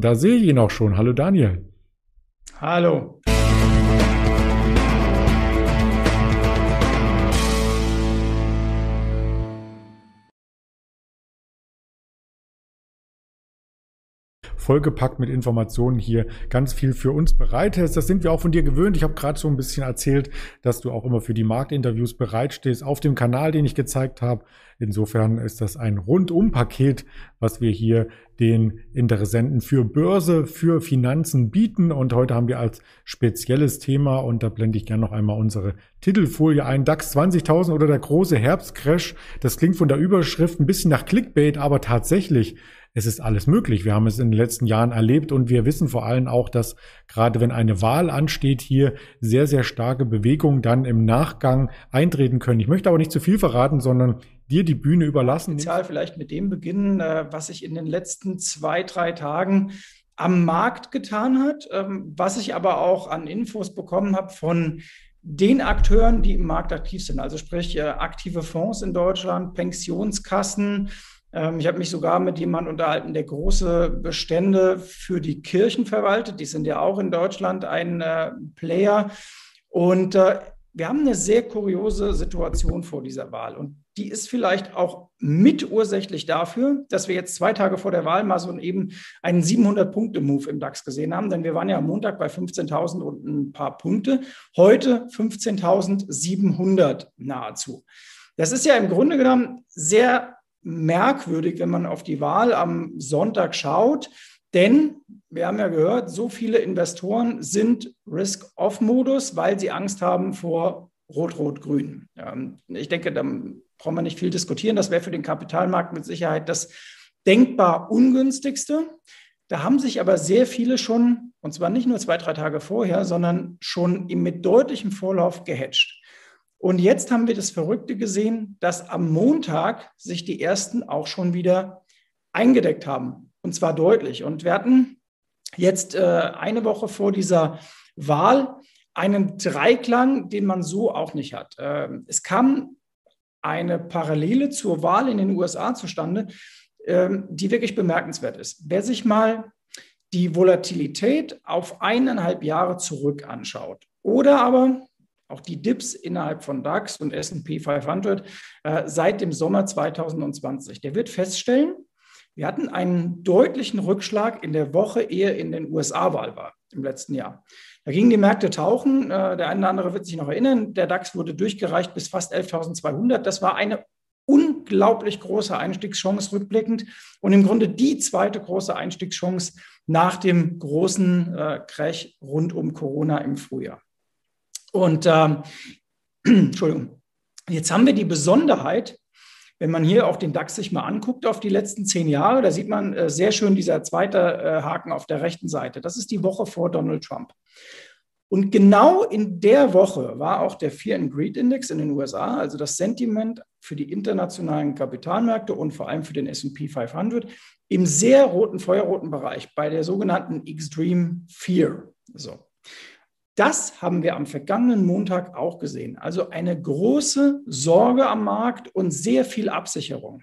Da sehe ich ihn auch schon. Hallo Daniel. Hallo. Vollgepackt mit Informationen hier ganz viel für uns bereithältst. Das sind wir auch von dir gewöhnt. Ich habe gerade so ein bisschen erzählt, dass du auch immer für die Marktinterviews bereitstehst auf dem Kanal, den ich gezeigt habe. Insofern ist das ein Rundum-Paket, was wir hier den Interessenten für Börse, für Finanzen bieten. Und heute haben wir als spezielles Thema, und da blende ich gerne noch einmal unsere Titelfolie ein, DAX 20.000 oder der große Herbstcrash. Das klingt von der Überschrift ein bisschen nach Clickbait, aber tatsächlich es ist alles möglich. Wir haben es in den letzten Jahren erlebt und wir wissen vor allem auch, dass gerade wenn eine Wahl ansteht, hier sehr, sehr starke Bewegungen dann im Nachgang eintreten können. Ich möchte aber nicht zu viel verraten, sondern dir die Bühne überlassen. Spezial vielleicht mit dem beginnen, äh, was ich in den letzten zwei, drei Tagen am Markt getan hat, ähm, was ich aber auch an Infos bekommen habe von den Akteuren, die im Markt aktiv sind, also sprich äh, aktive Fonds in Deutschland, Pensionskassen, ich habe mich sogar mit jemandem unterhalten, der große Bestände für die Kirchen verwaltet. Die sind ja auch in Deutschland ein äh, Player. Und äh, wir haben eine sehr kuriose Situation vor dieser Wahl. Und die ist vielleicht auch mitursächlich dafür, dass wir jetzt zwei Tage vor der Wahl mal so eben einen 700-Punkte-Move im DAX gesehen haben. Denn wir waren ja am Montag bei 15.000 und ein paar Punkte. Heute 15.700 nahezu. Das ist ja im Grunde genommen sehr merkwürdig, wenn man auf die Wahl am Sonntag schaut. Denn wir haben ja gehört, so viele Investoren sind Risk-Off-Modus, weil sie Angst haben vor Rot-Rot-Grün. Ich denke, da brauchen wir nicht viel diskutieren. Das wäre für den Kapitalmarkt mit Sicherheit das denkbar ungünstigste. Da haben sich aber sehr viele schon, und zwar nicht nur zwei, drei Tage vorher, sondern schon mit deutlichem Vorlauf gehatcht. Und jetzt haben wir das Verrückte gesehen, dass am Montag sich die ersten auch schon wieder eingedeckt haben. Und zwar deutlich. Und wir hatten jetzt äh, eine Woche vor dieser Wahl einen Dreiklang, den man so auch nicht hat. Äh, es kam eine Parallele zur Wahl in den USA zustande, äh, die wirklich bemerkenswert ist. Wer sich mal die Volatilität auf eineinhalb Jahre zurück anschaut oder aber auch die Dips innerhalb von DAX und SP 500 äh, seit dem Sommer 2020. Der wird feststellen, wir hatten einen deutlichen Rückschlag in der Woche, ehe in den USA-Wahl war im letzten Jahr. Da gingen die Märkte tauchen. Äh, der eine oder andere wird sich noch erinnern. Der DAX wurde durchgereicht bis fast 11.200. Das war eine unglaublich große Einstiegschance rückblickend und im Grunde die zweite große Einstiegschance nach dem großen äh, Crash rund um Corona im Frühjahr. Und ähm, Entschuldigung, jetzt haben wir die Besonderheit, wenn man hier auch den DAX sich mal anguckt auf die letzten zehn Jahre, da sieht man äh, sehr schön dieser zweite äh, Haken auf der rechten Seite. Das ist die Woche vor Donald Trump. Und genau in der Woche war auch der Fear and Greed Index in den USA, also das Sentiment für die internationalen Kapitalmärkte und vor allem für den S&P 500 im sehr roten, feuerroten Bereich bei der sogenannten Extreme Fear. So. Das haben wir am vergangenen Montag auch gesehen. Also eine große Sorge am Markt und sehr viel Absicherung.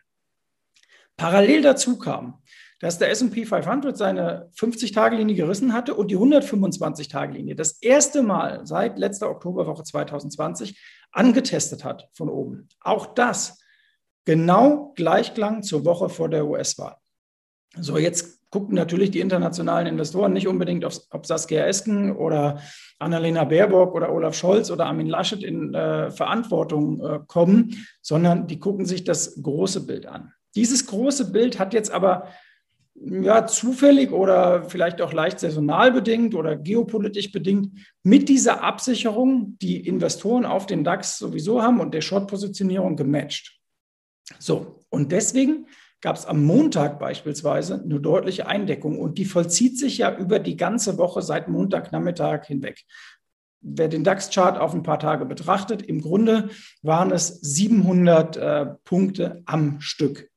Parallel dazu kam, dass der SP 500 seine 50-Tage-Linie gerissen hatte und die 125-Tage-Linie das erste Mal seit letzter Oktoberwoche 2020 angetestet hat von oben. Auch das genau gleichklang zur Woche vor der US-Wahl. So, jetzt gucken natürlich die internationalen Investoren nicht unbedingt, auf, ob Saskia Esken oder Annalena Baerbock oder Olaf Scholz oder Armin Laschet in äh, Verantwortung äh, kommen, sondern die gucken sich das große Bild an. Dieses große Bild hat jetzt aber ja, zufällig oder vielleicht auch leicht saisonal bedingt oder geopolitisch bedingt mit dieser Absicherung, die Investoren auf den DAX sowieso haben und der Short-Positionierung gematcht. So, und deswegen gab es am Montag beispielsweise eine deutliche Eindeckung und die vollzieht sich ja über die ganze Woche seit Montagnachmittag hinweg. Wer den DAX-Chart auf ein paar Tage betrachtet, im Grunde waren es 700 äh, Punkte am Stück.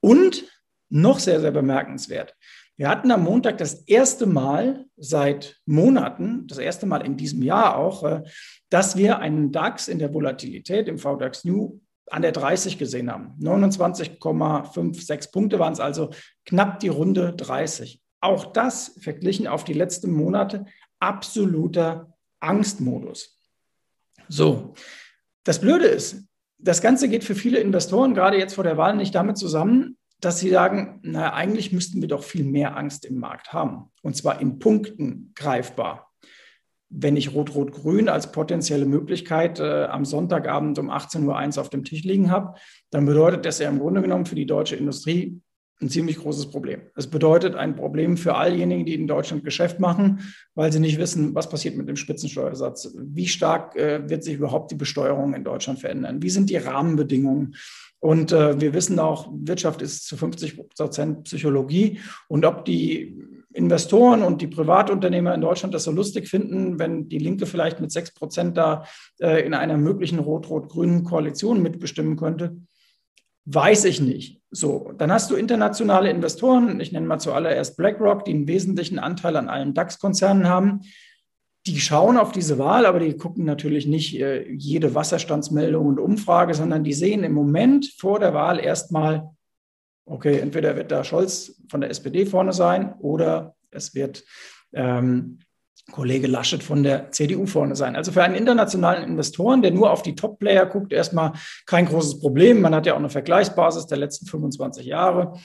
Und noch sehr, sehr bemerkenswert. Wir hatten am Montag das erste Mal seit Monaten, das erste Mal in diesem Jahr auch, äh, dass wir einen DAX in der Volatilität im VDAX New an der 30 gesehen haben. 29,56 Punkte waren es also knapp die Runde 30. auch das verglichen auf die letzten Monate absoluter Angstmodus. So, das Blöde ist, das Ganze geht für viele Investoren gerade jetzt vor der Wahl nicht damit zusammen, dass sie sagen, naja, eigentlich müssten wir doch viel mehr Angst im Markt haben. Und zwar in Punkten greifbar. Wenn ich Rot-Rot-Grün als potenzielle Möglichkeit äh, am Sonntagabend um 18.01 Uhr auf dem Tisch liegen habe, dann bedeutet das ja im Grunde genommen für die deutsche Industrie ein ziemlich großes Problem. Es bedeutet ein Problem für all diejenigen, die in Deutschland Geschäft machen, weil sie nicht wissen, was passiert mit dem Spitzensteuersatz. Wie stark äh, wird sich überhaupt die Besteuerung in Deutschland verändern? Wie sind die Rahmenbedingungen? Und äh, wir wissen auch, Wirtschaft ist zu 50 Prozent Psychologie. Und ob die Investoren und die Privatunternehmer in Deutschland das so lustig finden, wenn die Linke vielleicht mit 6 Prozent da äh, in einer möglichen rot-rot-grünen Koalition mitbestimmen könnte, Weiß ich nicht. So, dann hast du internationale Investoren, ich nenne mal zuallererst BlackRock, die einen wesentlichen Anteil an allen DAX-Konzernen haben. Die schauen auf diese Wahl, aber die gucken natürlich nicht äh, jede Wasserstandsmeldung und Umfrage, sondern die sehen im Moment vor der Wahl erstmal, okay, entweder wird da Scholz von der SPD vorne sein oder es wird ähm, Kollege Laschet von der CDU vorne sein. Also für einen internationalen Investoren, der nur auf die Top-Player guckt, erstmal kein großes Problem. Man hat ja auch eine Vergleichsbasis der letzten 25 Jahre.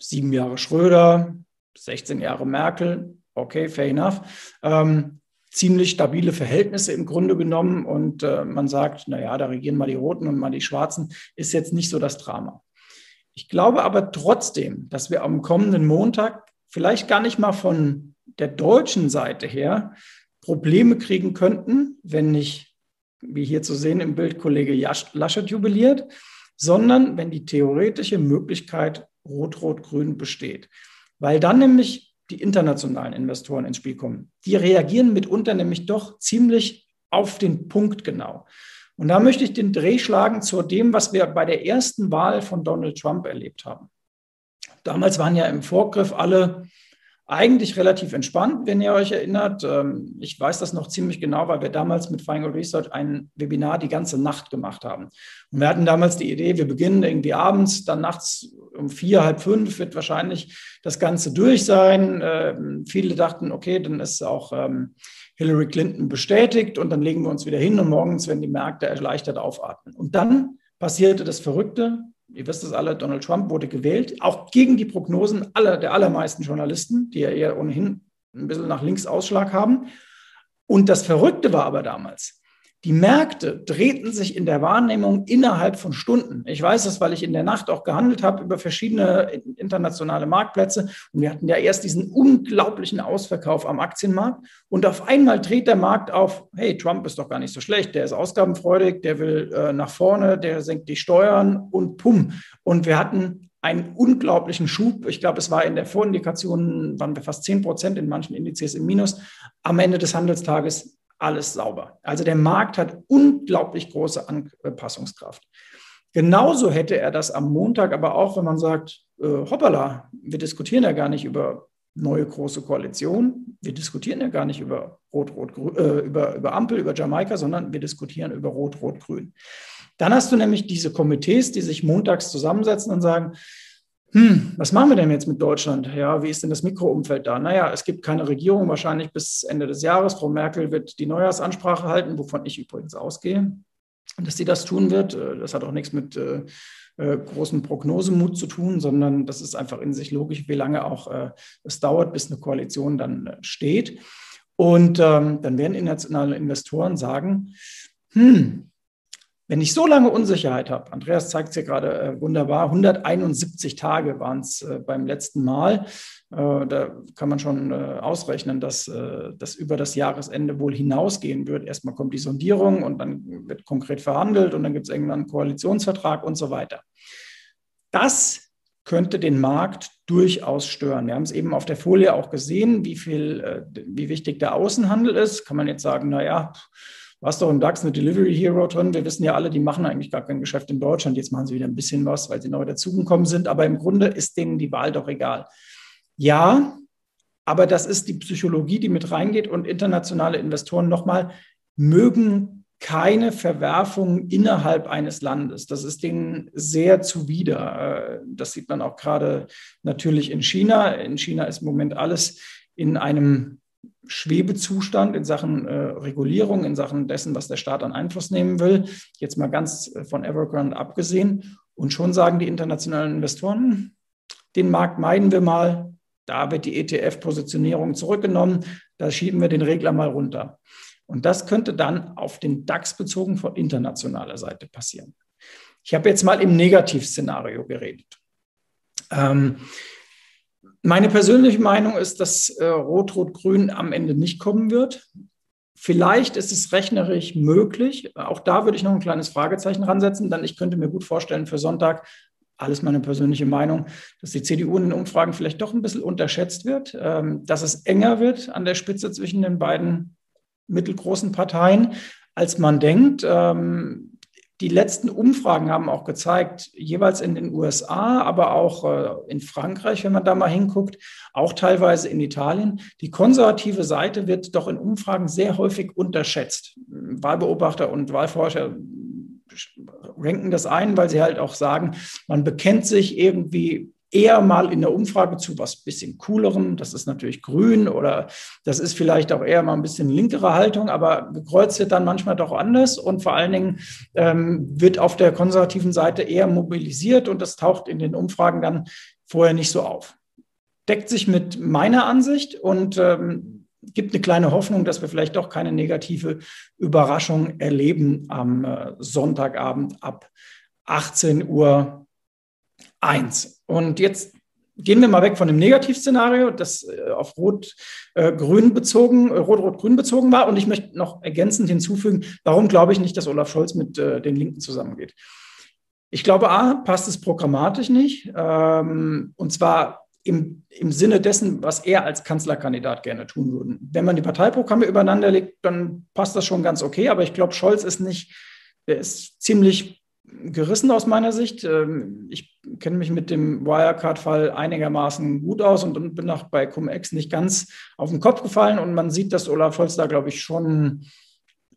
Sieben Jahre Schröder, 16 Jahre Merkel. Okay, fair enough. Ähm, ziemlich stabile Verhältnisse im Grunde genommen. Und äh, man sagt, naja, da regieren mal die Roten und mal die Schwarzen, ist jetzt nicht so das Drama. Ich glaube aber trotzdem, dass wir am kommenden Montag vielleicht gar nicht mal von der deutschen Seite her Probleme kriegen könnten, wenn nicht, wie hier zu sehen im Bild, Kollege Laschet jubiliert, sondern wenn die theoretische Möglichkeit Rot-Rot-Grün besteht. Weil dann nämlich die internationalen Investoren ins Spiel kommen. Die reagieren mitunter nämlich doch ziemlich auf den Punkt genau. Und da möchte ich den Dreh schlagen zu dem, was wir bei der ersten Wahl von Donald Trump erlebt haben. Damals waren ja im Vorgriff alle eigentlich relativ entspannt, wenn ihr euch erinnert. Ähm, ich weiß das noch ziemlich genau, weil wir damals mit Feingold Research ein Webinar die ganze Nacht gemacht haben. Und wir hatten damals die Idee, wir beginnen irgendwie abends, dann nachts um vier, halb fünf wird wahrscheinlich das Ganze durch sein. Ähm, viele dachten, okay, dann ist auch ähm, Hillary Clinton bestätigt und dann legen wir uns wieder hin und morgens werden die Märkte erleichtert aufatmen. Und dann passierte das Verrückte, ihr wisst es alle, Donald Trump wurde gewählt, auch gegen die Prognosen aller, der allermeisten Journalisten, die ja eher ohnehin ein bisschen nach links Ausschlag haben. Und das Verrückte war aber damals, die Märkte drehten sich in der Wahrnehmung innerhalb von Stunden. Ich weiß das, weil ich in der Nacht auch gehandelt habe über verschiedene internationale Marktplätze. Und wir hatten ja erst diesen unglaublichen Ausverkauf am Aktienmarkt. Und auf einmal dreht der Markt auf, hey, Trump ist doch gar nicht so schlecht, der ist ausgabenfreudig, der will äh, nach vorne, der senkt die Steuern und pum. Und wir hatten einen unglaublichen Schub. Ich glaube, es war in der Vorindikation, waren wir fast 10 Prozent in manchen Indizes im Minus. Am Ende des Handelstages alles sauber. Also der Markt hat unglaublich große Anpassungskraft. Genauso hätte er das am Montag aber auch, wenn man sagt, äh, hoppala, wir diskutieren ja gar nicht über neue große Koalition, wir diskutieren ja gar nicht über Rot-Rot, äh, über, über Ampel, über Jamaika, sondern wir diskutieren über Rot-Rot-Grün. Dann hast du nämlich diese Komitees, die sich montags zusammensetzen und sagen, hm, was machen wir denn jetzt mit Deutschland? Ja, wie ist denn das Mikroumfeld da? Naja, es gibt keine Regierung wahrscheinlich bis Ende des Jahres. Frau Merkel wird die Neujahrsansprache halten, wovon ich übrigens ausgehe, dass sie das tun wird. Äh, das hat auch nichts mit äh, äh, großem Prognosemut zu tun, sondern das ist einfach in sich logisch, wie lange auch äh, es dauert, bis eine Koalition dann äh, steht. Und ähm, dann werden internationale Investoren sagen, hm, wenn ich so lange Unsicherheit habe, Andreas zeigt es hier gerade äh, wunderbar, 171 Tage waren es äh, beim letzten Mal. Äh, da kann man schon äh, ausrechnen, dass äh, das über das Jahresende wohl hinausgehen wird. Erstmal kommt die Sondierung und dann wird konkret verhandelt und dann gibt es irgendwann einen Koalitionsvertrag und so weiter. Das könnte den Markt durchaus stören. Wir haben es eben auf der Folie auch gesehen, wie viel, äh, wie wichtig der Außenhandel ist. Kann man jetzt sagen, naja, Du hast doch im DAX eine Delivery Hero drin. Wir wissen ja alle, die machen eigentlich gar kein Geschäft in Deutschland. Jetzt machen sie wieder ein bisschen was, weil sie neu dazugekommen sind. Aber im Grunde ist denen die Wahl doch egal. Ja, aber das ist die Psychologie, die mit reingeht. Und internationale Investoren nochmal mögen keine Verwerfung innerhalb eines Landes. Das ist denen sehr zuwider. Äh, das sieht man auch gerade natürlich in China. In China ist im Moment alles in einem Schwebezustand in Sachen äh, Regulierung, in Sachen dessen, was der Staat an Einfluss nehmen will. Jetzt mal ganz äh, von Evergrande abgesehen. Und schon sagen die internationalen Investoren, den Markt meiden wir mal. Da wird die ETF-Positionierung zurückgenommen. Da schieben wir den Regler mal runter. Und das könnte dann auf den DAX bezogen von internationaler Seite passieren. Ich habe jetzt mal im Negativszenario geredet. Ähm, meine persönliche Meinung ist, dass äh, Rot-Rot-Grün am Ende nicht kommen wird. Vielleicht ist es rechnerisch möglich. Auch da würde ich noch ein kleines Fragezeichen ransetzen, denn ich könnte mir gut vorstellen, für Sonntag, alles meine persönliche Meinung, dass die CDU in den Umfragen vielleicht doch ein bisschen unterschätzt wird, ähm, dass es enger wird an der Spitze zwischen den beiden mittelgroßen Parteien, als man denkt. Ähm, die letzten Umfragen haben auch gezeigt, jeweils in den USA, aber auch äh, in Frankreich, wenn man da mal hinguckt, auch teilweise in Italien, die konservative Seite wird doch in Umfragen sehr häufig unterschätzt. Wahlbeobachter und Wahlforscher ranken das ein, weil sie halt auch sagen, man bekennt sich irgendwie eher mal in der Umfrage zu was bisschen coolerem. Das ist natürlich grün oder das ist vielleicht auch eher mal ein bisschen linkere Haltung, aber gekreuzt wird dann manchmal doch anders und vor allen Dingen ähm, wird auf der konservativen Seite eher mobilisiert und das taucht in den Umfragen dann vorher nicht so auf. Deckt sich mit meiner Ansicht und ähm, gibt eine kleine Hoffnung, dass wir vielleicht doch keine negative Überraschung erleben am äh, Sonntagabend ab 18 Uhr 1. Und jetzt gehen wir mal weg von dem Negativszenario, das äh, auf Rot-Grün äh, bezogen, äh, Rot-Rot-Grün bezogen war. Und ich möchte noch ergänzend hinzufügen, warum glaube ich nicht, dass Olaf Scholz mit den Linken zusammengeht. Ich glaube, A, passt es programmatisch nicht. Ähm, und zwar im, im Sinne dessen, was er als Kanzlerkandidat gerne tun würde. Wenn man die Parteiprogramme übereinander legt, dann passt das schon ganz okay. Aber ich glaube, Scholz ist nicht, er ist ziemlich gerissen aus meiner Sicht. Ähm, ich kenne mich mit dem Wirecard-Fall einigermaßen gut aus und bin auch bei Cum-Ex nicht ganz auf den Kopf gefallen. Und man sieht, dass Olaf Scholz da, glaube ich, schon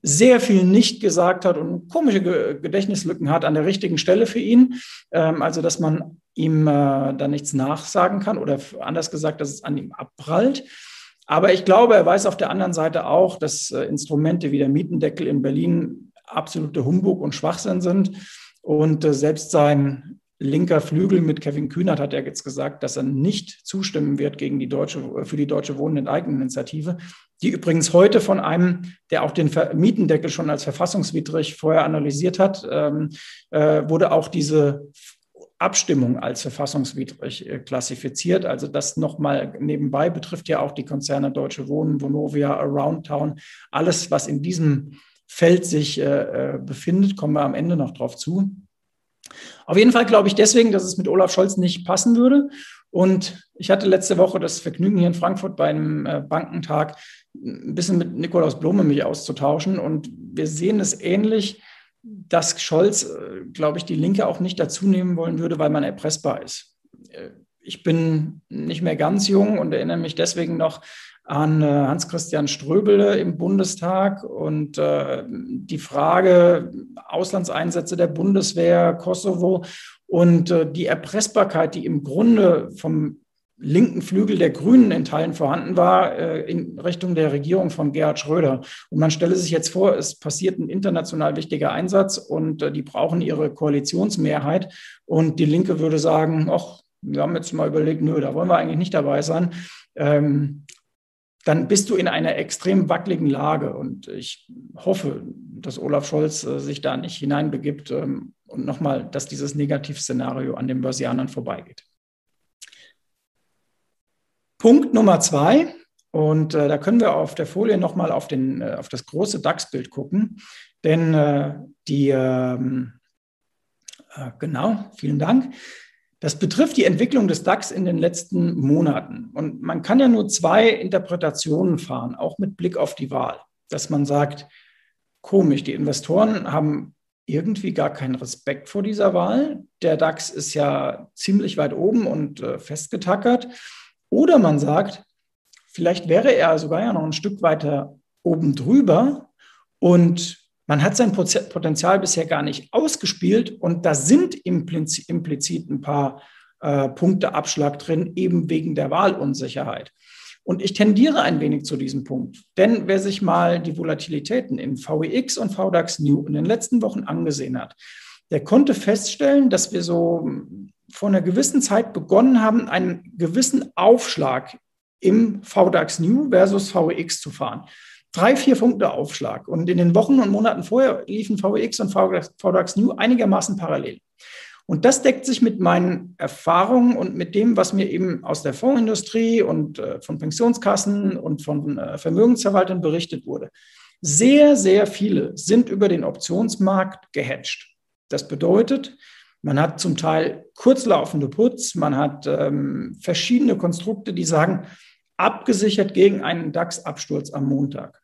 sehr viel nicht gesagt hat und komische Gedächtnislücken hat an der richtigen Stelle für ihn. Ähm, also, dass man ihm äh, da nichts nachsagen kann oder anders gesagt, dass es an ihm abprallt. Aber ich glaube, er weiß auf der anderen Seite auch, dass äh, Instrumente wie der Mietendeckel in Berlin absolute Humbug und Schwachsinn sind. Und äh, selbst sein linker Flügel mit Kevin Kühnert hat er jetzt gesagt, dass er nicht zustimmen wird gegen die deutsche, für die deutsche Wohnen-Enteignung-Initiative, die übrigens heute von einem, der auch den Mietendeckel schon als verfassungswidrig vorher analysiert hat, ähm, äh, wurde auch diese Abstimmung als verfassungswidrig äh, klassifiziert. Also das nochmal nebenbei betrifft ja auch die Konzerne Deutsche Wohnen, Vonovia, Aroundtown, alles, was in diesem Feld sich äh, äh, befindet, kommen wir am Ende noch drauf zu. Auf jeden Fall glaube ich deswegen, dass es mit Olaf Scholz nicht passen würde. Und ich hatte letzte Woche das Vergnügen hier in Frankfurt bei einem äh, Bankentag ein bisschen mit Nikolaus Blome mich auszutauschen. Und wir sehen es ähnlich, dass Scholz, äh, glaube ich, die Linke auch nicht dazu nehmen wollen würde, weil man erpressbar ist. Äh, ich bin nicht mehr ganz jung und erinnere mich deswegen noch an äh, Hans-Christian Ströbele im Bundestag und äh, die Frage Auslandseinsätze der Bundeswehr, Kosovo und äh, die Erpressbarkeit, die im Grunde vom linken Flügel der Grünen in Teilen vorhanden war, in Richtung der Regierung von Gerhard Schröder. Und man stelle sich jetzt vor, es passiert ein international wichtiger Einsatz und die brauchen ihre Koalitionsmehrheit. Und die Linke würde sagen, ach, wir haben jetzt mal überlegt, nö, da wollen wir eigentlich nicht dabei sein. Ähm, dann bist du in einer extrem wackeligen Lage. Und ich hoffe, dass Olaf Scholz äh, sich da nicht hineinbegibt ähm, und nochmal, dass dieses Negativszenario an den Börsianern vorbeigeht. Punkt Nummer zwei, und äh, da können wir auf der Folie nochmal auf, äh, auf das große DAX-Bild gucken, denn die, ähm, äh, genau, vielen Dank. Das betrifft die Entwicklung des DAX in den letzten Monaten. Und man kann ja nur zwei Interpretationen fahren, auch mit Blick auf die Wahl. Dass man sagt, komisch, die Investoren haben irgendwie gar keinen Respekt vor dieser Wahl. Der DAX ist ja ziemlich weit oben und äh, festgetackert. Oder man sagt, vielleicht wäre er sogar ja noch ein Stück weiter oben drüber und man hat sein Potenzial bisher gar nicht ausgespielt und da sind implizit ein paar äh, Punkte Abschlag drin, eben wegen der Wahlunsicherheit. Und ich tendiere ein wenig zu diesem Punkt. Denn wer sich mal die Volatilitäten in VEX und VDAX New in den letzten Wochen angesehen hat, der konnte feststellen, dass wir so vor einer gewissen Zeit begonnen haben, einen gewissen Aufschlag im VDAX New versus VEX zu fahren. Drei, vier Punkte Aufschlag. Und in den Wochen und Monaten vorher liefen VEX und VDAX New einigermaßen parallel. Und das deckt sich mit meinen Erfahrungen und mit dem, was mir eben aus der Fondsindustrie und äh, von Pensionskassen und von äh, Vermögensverwaltern berichtet wurde. Sehr, sehr viele sind über den Optionsmarkt gehatcht. Das bedeutet, man hat zum Teil kurzlaufende Puts, man hat ähm, verschiedene Konstrukte, die sagen, abgesichert gegen einen DAX-Absturz am Montag.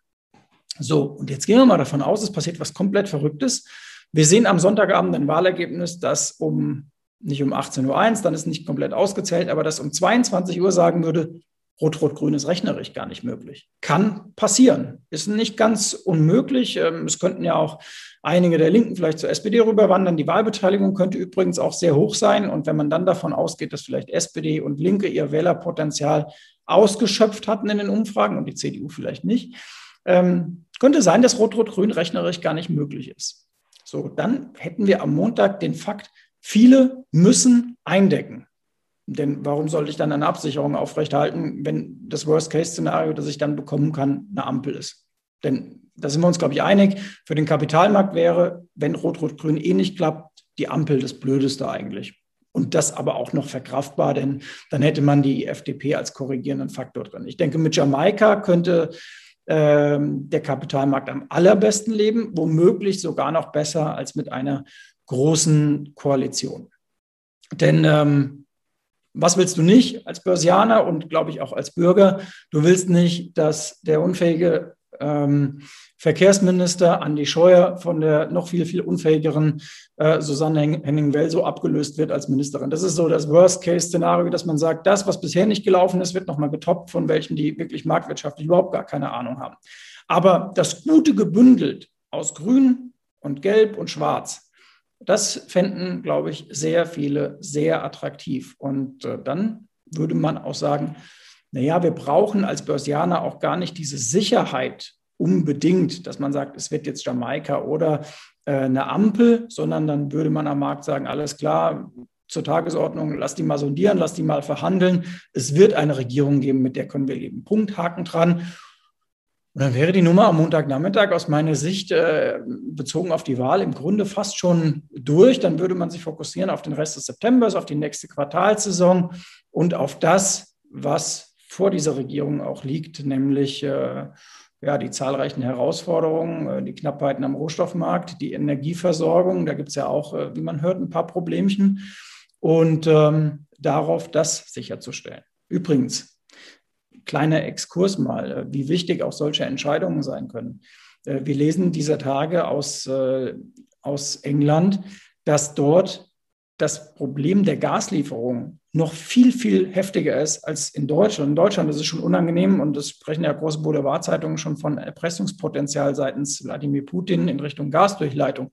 So, und jetzt gehen wir mal davon aus, es passiert was komplett Verrücktes. Wir sehen am Sonntagabend ein Wahlergebnis, das um nicht um 18.01 Uhr, dann ist nicht komplett ausgezählt, aber das um 22 Uhr sagen würde, Rot-Rot-Grün ist rechnerisch gar nicht möglich. Kann passieren. Ist nicht ganz unmöglich. Ähm, es könnten ja auch einige der Linken vielleicht zur SPD rüberwandern. Die Wahlbeteiligung könnte übrigens auch sehr hoch sein. Und wenn man dann davon ausgeht, dass vielleicht SPD und Linke ihr Wählerpotenzial ausgeschöpft hatten in den Umfragen und die CDU vielleicht nicht, ähm, könnte sein, dass Rot-Rot-Grün rechnerisch gar nicht möglich ist. So, dann hätten wir am Montag den Fakt, viele müssen eindecken. Denn warum sollte ich dann eine Absicherung aufrechthalten, wenn das Worst-Case-Szenario, das ich dann bekommen kann, eine Ampel ist? Denn da sind wir uns, glaube ich, einig. Für den Kapitalmarkt wäre, wenn Rot-Rot-Grün eh nicht klappt, die Ampel das Blödeste eigentlich. Und das aber auch noch verkraftbar, denn dann hätte man die FDP als korrigierenden Faktor drin. Ich denke, mit Jamaika könnte ähm, der Kapitalmarkt am allerbesten leben, womöglich sogar noch besser als mit einer großen Koalition. Denn ähm, was willst du nicht als Börsianer und glaube ich auch als Bürger? Du willst nicht, dass der unfähige ähm, Verkehrsminister Andi Scheuer von der noch viel, viel unfähigeren äh, Susanne Henning-Welso abgelöst wird als Ministerin. Das ist so das Worst-Case-Szenario, dass man sagt, das, was bisher nicht gelaufen ist, wird nochmal getoppt von welchen, die wirklich marktwirtschaftlich überhaupt gar keine Ahnung haben. Aber das Gute gebündelt aus Grün und Gelb und Schwarz, das fänden, glaube ich, sehr viele sehr attraktiv. Und äh, dann würde man auch sagen, naja, wir brauchen als Börsianer auch gar nicht diese Sicherheit unbedingt, dass man sagt, es wird jetzt Jamaika oder äh, eine Ampel, sondern dann würde man am Markt sagen, alles klar, zur Tagesordnung, lass die mal sondieren, lass die mal verhandeln. Es wird eine Regierung geben, mit der können wir leben. Punkt, Haken dran. Und dann wäre die Nummer am Montagnachmittag aus meiner Sicht äh, bezogen auf die Wahl im Grunde fast schon durch. Dann würde man sich fokussieren auf den Rest des Septembers, auf die nächste Quartalsaison und auf das, was vor dieser Regierung auch liegt, nämlich äh, ja, die zahlreichen Herausforderungen, äh, die Knappheiten am Rohstoffmarkt, die Energieversorgung. Da gibt es ja auch, äh, wie man hört, ein paar Problemchen. Und ähm, darauf das sicherzustellen. Übrigens, kleiner Exkurs mal, äh, wie wichtig auch solche Entscheidungen sein können. Wir lesen dieser Tage aus, aus England, dass dort das Problem der Gaslieferung noch viel, viel heftiger ist als in Deutschland. In Deutschland ist es schon unangenehm und es sprechen ja große Boulevardzeitungen schon von Erpressungspotenzial seitens Wladimir Putin in Richtung Gasdurchleitung.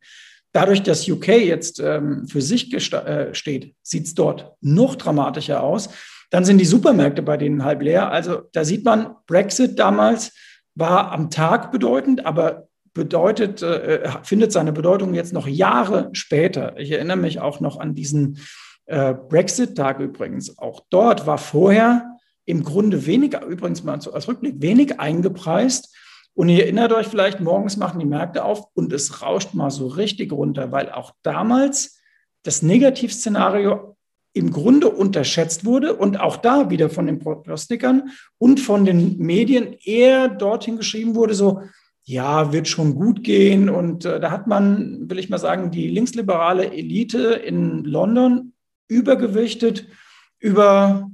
Dadurch, dass UK jetzt ähm, für sich äh, steht, sieht es dort noch dramatischer aus. Dann sind die Supermärkte bei denen halb leer. Also da sieht man, Brexit damals war am Tag bedeutend, aber bedeutet, äh, findet seine Bedeutung jetzt noch Jahre später. Ich erinnere mich auch noch an diesen äh, Brexit-Tag übrigens. Auch dort war vorher im Grunde weniger, übrigens mal als Rückblick, wenig eingepreist. Und ihr erinnert euch vielleicht, morgens machen die Märkte auf und es rauscht mal so richtig runter, weil auch damals das Negativszenario im Grunde unterschätzt wurde und auch da wieder von den Prognostikern und von den Medien eher dorthin geschrieben wurde, so, ja, wird schon gut gehen. Und äh, da hat man, will ich mal sagen, die linksliberale Elite in London übergewichtet über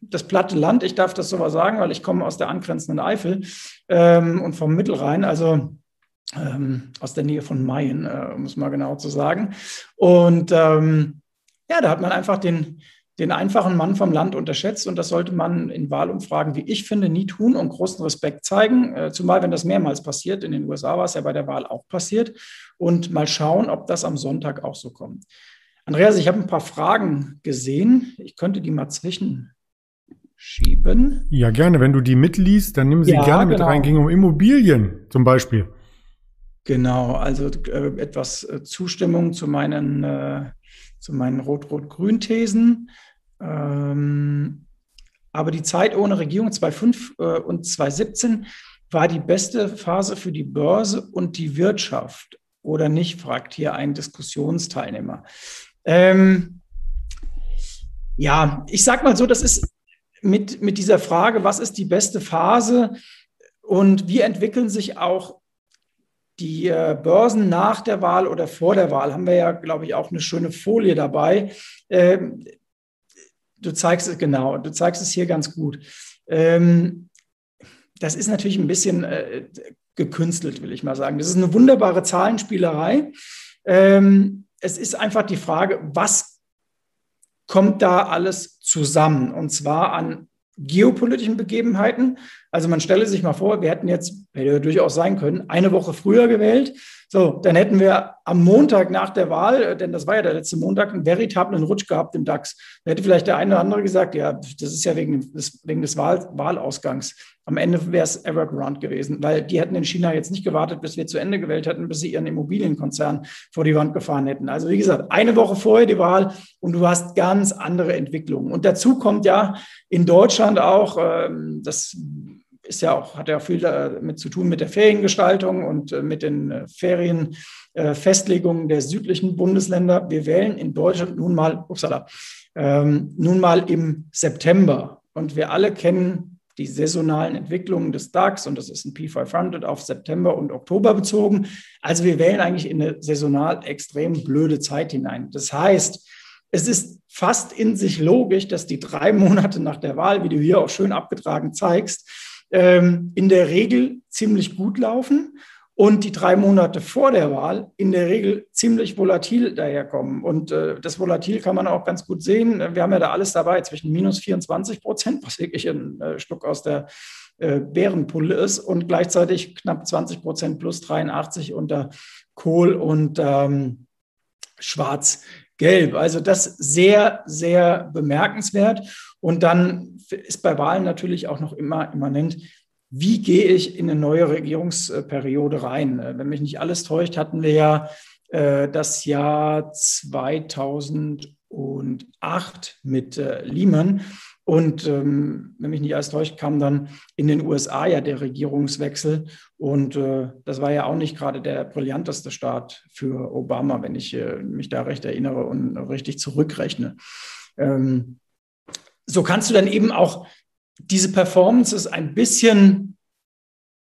das platte Land. Ich darf das so mal sagen, weil ich komme aus der angrenzenden Eifel ähm, und vom Mittelrhein, also ähm, aus der Nähe von Mayen, äh, um es mal genau zu sagen. Und ähm, ja, da hat man einfach den, den einfachen Mann vom Land unterschätzt und das sollte man in Wahlumfragen, wie ich finde, nie tun und großen Respekt zeigen, äh, zumal wenn das mehrmals passiert. In den USA war es ja bei der Wahl auch passiert und mal schauen, ob das am Sonntag auch so kommt. Andreas, ich habe ein paar Fragen gesehen. Ich könnte die mal zwischenschieben. Ja, gerne. Wenn du die mitliest, dann nimm sie ja, gerne mit genau. rein. Ging um Immobilien zum Beispiel. Genau, also äh, etwas äh, Zustimmung zu meinen, äh, zu meinen Rot-Rot-Grün-Thesen. Ähm, aber die Zeit ohne Regierung 2005 äh, und 2017 war die beste Phase für die Börse und die Wirtschaft. Oder nicht, fragt hier ein Diskussionsteilnehmer. Ähm, ja, ich sag mal so, das ist mit, mit dieser Frage, was ist die beste Phase und wie entwickeln sich auch die äh, Börsen nach der Wahl oder vor der Wahl, haben wir ja, glaube ich, auch eine schöne Folie dabei. Ähm, du zeigst es genau, du zeigst es hier ganz gut. Ähm, das ist natürlich ein bisschen äh, gekünstelt, will ich mal sagen. Das ist eine wunderbare Zahlenspielerei. Ähm, es ist einfach die Frage, was kommt da alles zusammen? Und zwar an geopolitischen Begebenheiten. Also man stelle sich mal vor, wir hätten jetzt, hätte durchaus sein können, eine Woche früher gewählt. So, dann hätten wir am Montag nach der Wahl, äh, denn das war ja der letzte Montag, einen veritablen Rutsch gehabt im DAX. Da hätte vielleicht der eine oder andere gesagt, ja, das ist ja wegen des, wegen des Wahl, Wahlausgangs. Am Ende wäre es Evergrande gewesen, weil die hätten in China jetzt nicht gewartet, bis wir zu Ende gewählt hätten, bis sie ihren Immobilienkonzern vor die Wand gefahren hätten. Also wie gesagt, eine Woche vorher die Wahl und du hast ganz andere Entwicklungen. Und dazu kommt ja in Deutschland auch, ähm, das ist ja auch, hat ja viel damit zu tun mit der Feriengestaltung und äh, mit den äh, Ferienfestlegungen der südlichen Bundesländer. Wir wählen in Deutschland nun mal, upsala, ähm, nun mal im September. Und wir alle kennen die saisonalen Entwicklungen des DAX und das ist ein P500 auf September und Oktober bezogen. Also wir wählen eigentlich in eine saisonal extrem blöde Zeit hinein. Das heißt, es ist fast in sich logisch, dass die drei Monate nach der Wahl, wie du hier auch schön abgetragen zeigst, ähm, in der Regel ziemlich gut laufen und die drei Monate vor der Wahl in der Regel ziemlich volatil daherkommen. Und äh, das Volatil kann man auch ganz gut sehen. Wir haben ja da alles dabei zwischen minus 24 Prozent, was wirklich ein äh, Stück aus der äh, Bärenpulle ist, und gleichzeitig knapp 20 Prozent plus 83 unter Kohl und ähm, Schwarz-Gelb. Also das sehr, sehr bemerkenswert. Und dann ist bei Wahlen natürlich auch noch immer immanent, wie gehe ich in eine neue Regierungsperiode rein? Äh, wenn mich nicht alles täuscht, hatten wir ja äh, das Jahr 2008 mit äh, Lehman. Und ähm, wenn mich nicht alles täuscht, kam dann in den USA ja der Regierungswechsel. Und äh, das war ja auch nicht gerade der brillanteste Start für Obama, wenn ich mich da recht erinnere und richtig zurückrechne. Ähm, so kannst du dann eben auch diese Performances ein bisschen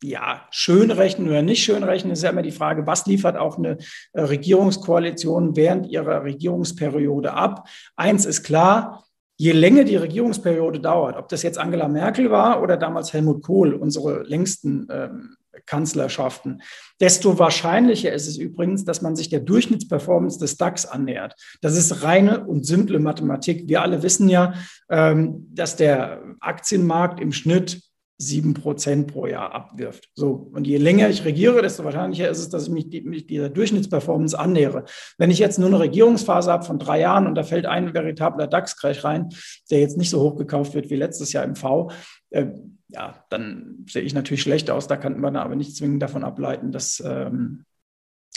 ja, schön rechnen oder nicht schön rechnen, ist ja immer die Frage, was liefert auch eine äh, Regierungskoalition während ihrer Regierungsperiode ab? Eins ist klar, je länger die Regierungsperiode dauert, ob das jetzt Angela Merkel war oder damals Helmut Kohl, unsere längsten ähm, Kanzlerschaften, desto wahrscheinlicher ist es übrigens, dass man sich der Durchschnittsperformance des DAX annähert. Das ist reine und simple Mathematik. Wir alle wissen ja, ähm, dass der Aktienmarkt im Schnitt sieben Prozent pro Jahr abwirft. So. Und je länger ich regiere, desto wahrscheinlicher ist es, dass ich mich, die, mich dieser Durchschnittsperformance annähere. Wenn ich jetzt nur eine Regierungsphase habe von drei Jahren und da fällt ein veritabler DAX-Crash rein, der jetzt nicht so hoch gekauft wird wie letztes Jahr im V, äh, ja, dann sehe ich natürlich schlecht aus. Da kann man aber nicht zwingend davon ableiten, dass, ähm,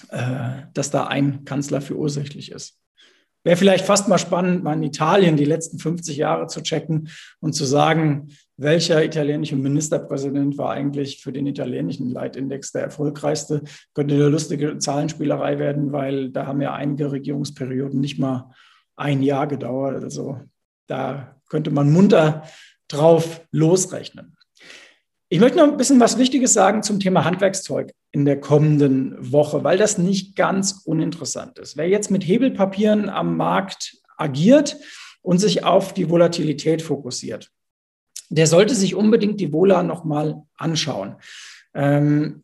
äh, dass da ein Kanzler für ursächlich ist. Wäre vielleicht fast mal spannend, mal in Italien die letzten 50 Jahre zu checken und zu sagen, welcher italienische Ministerpräsident war eigentlich für den italienischen Leitindex der erfolgreichste. Könnte eine lustige Zahlenspielerei werden, weil da haben ja einige Regierungsperioden nicht mal ein Jahr gedauert. Also da könnte man munter drauf losrechnen. Ich möchte noch ein bisschen was Wichtiges sagen zum Thema Handwerkszeug in der kommenden Woche, weil das nicht ganz uninteressant ist. Wer jetzt mit Hebelpapieren am Markt agiert und sich auf die Volatilität fokussiert, der sollte sich unbedingt die Vola nochmal anschauen. Ähm,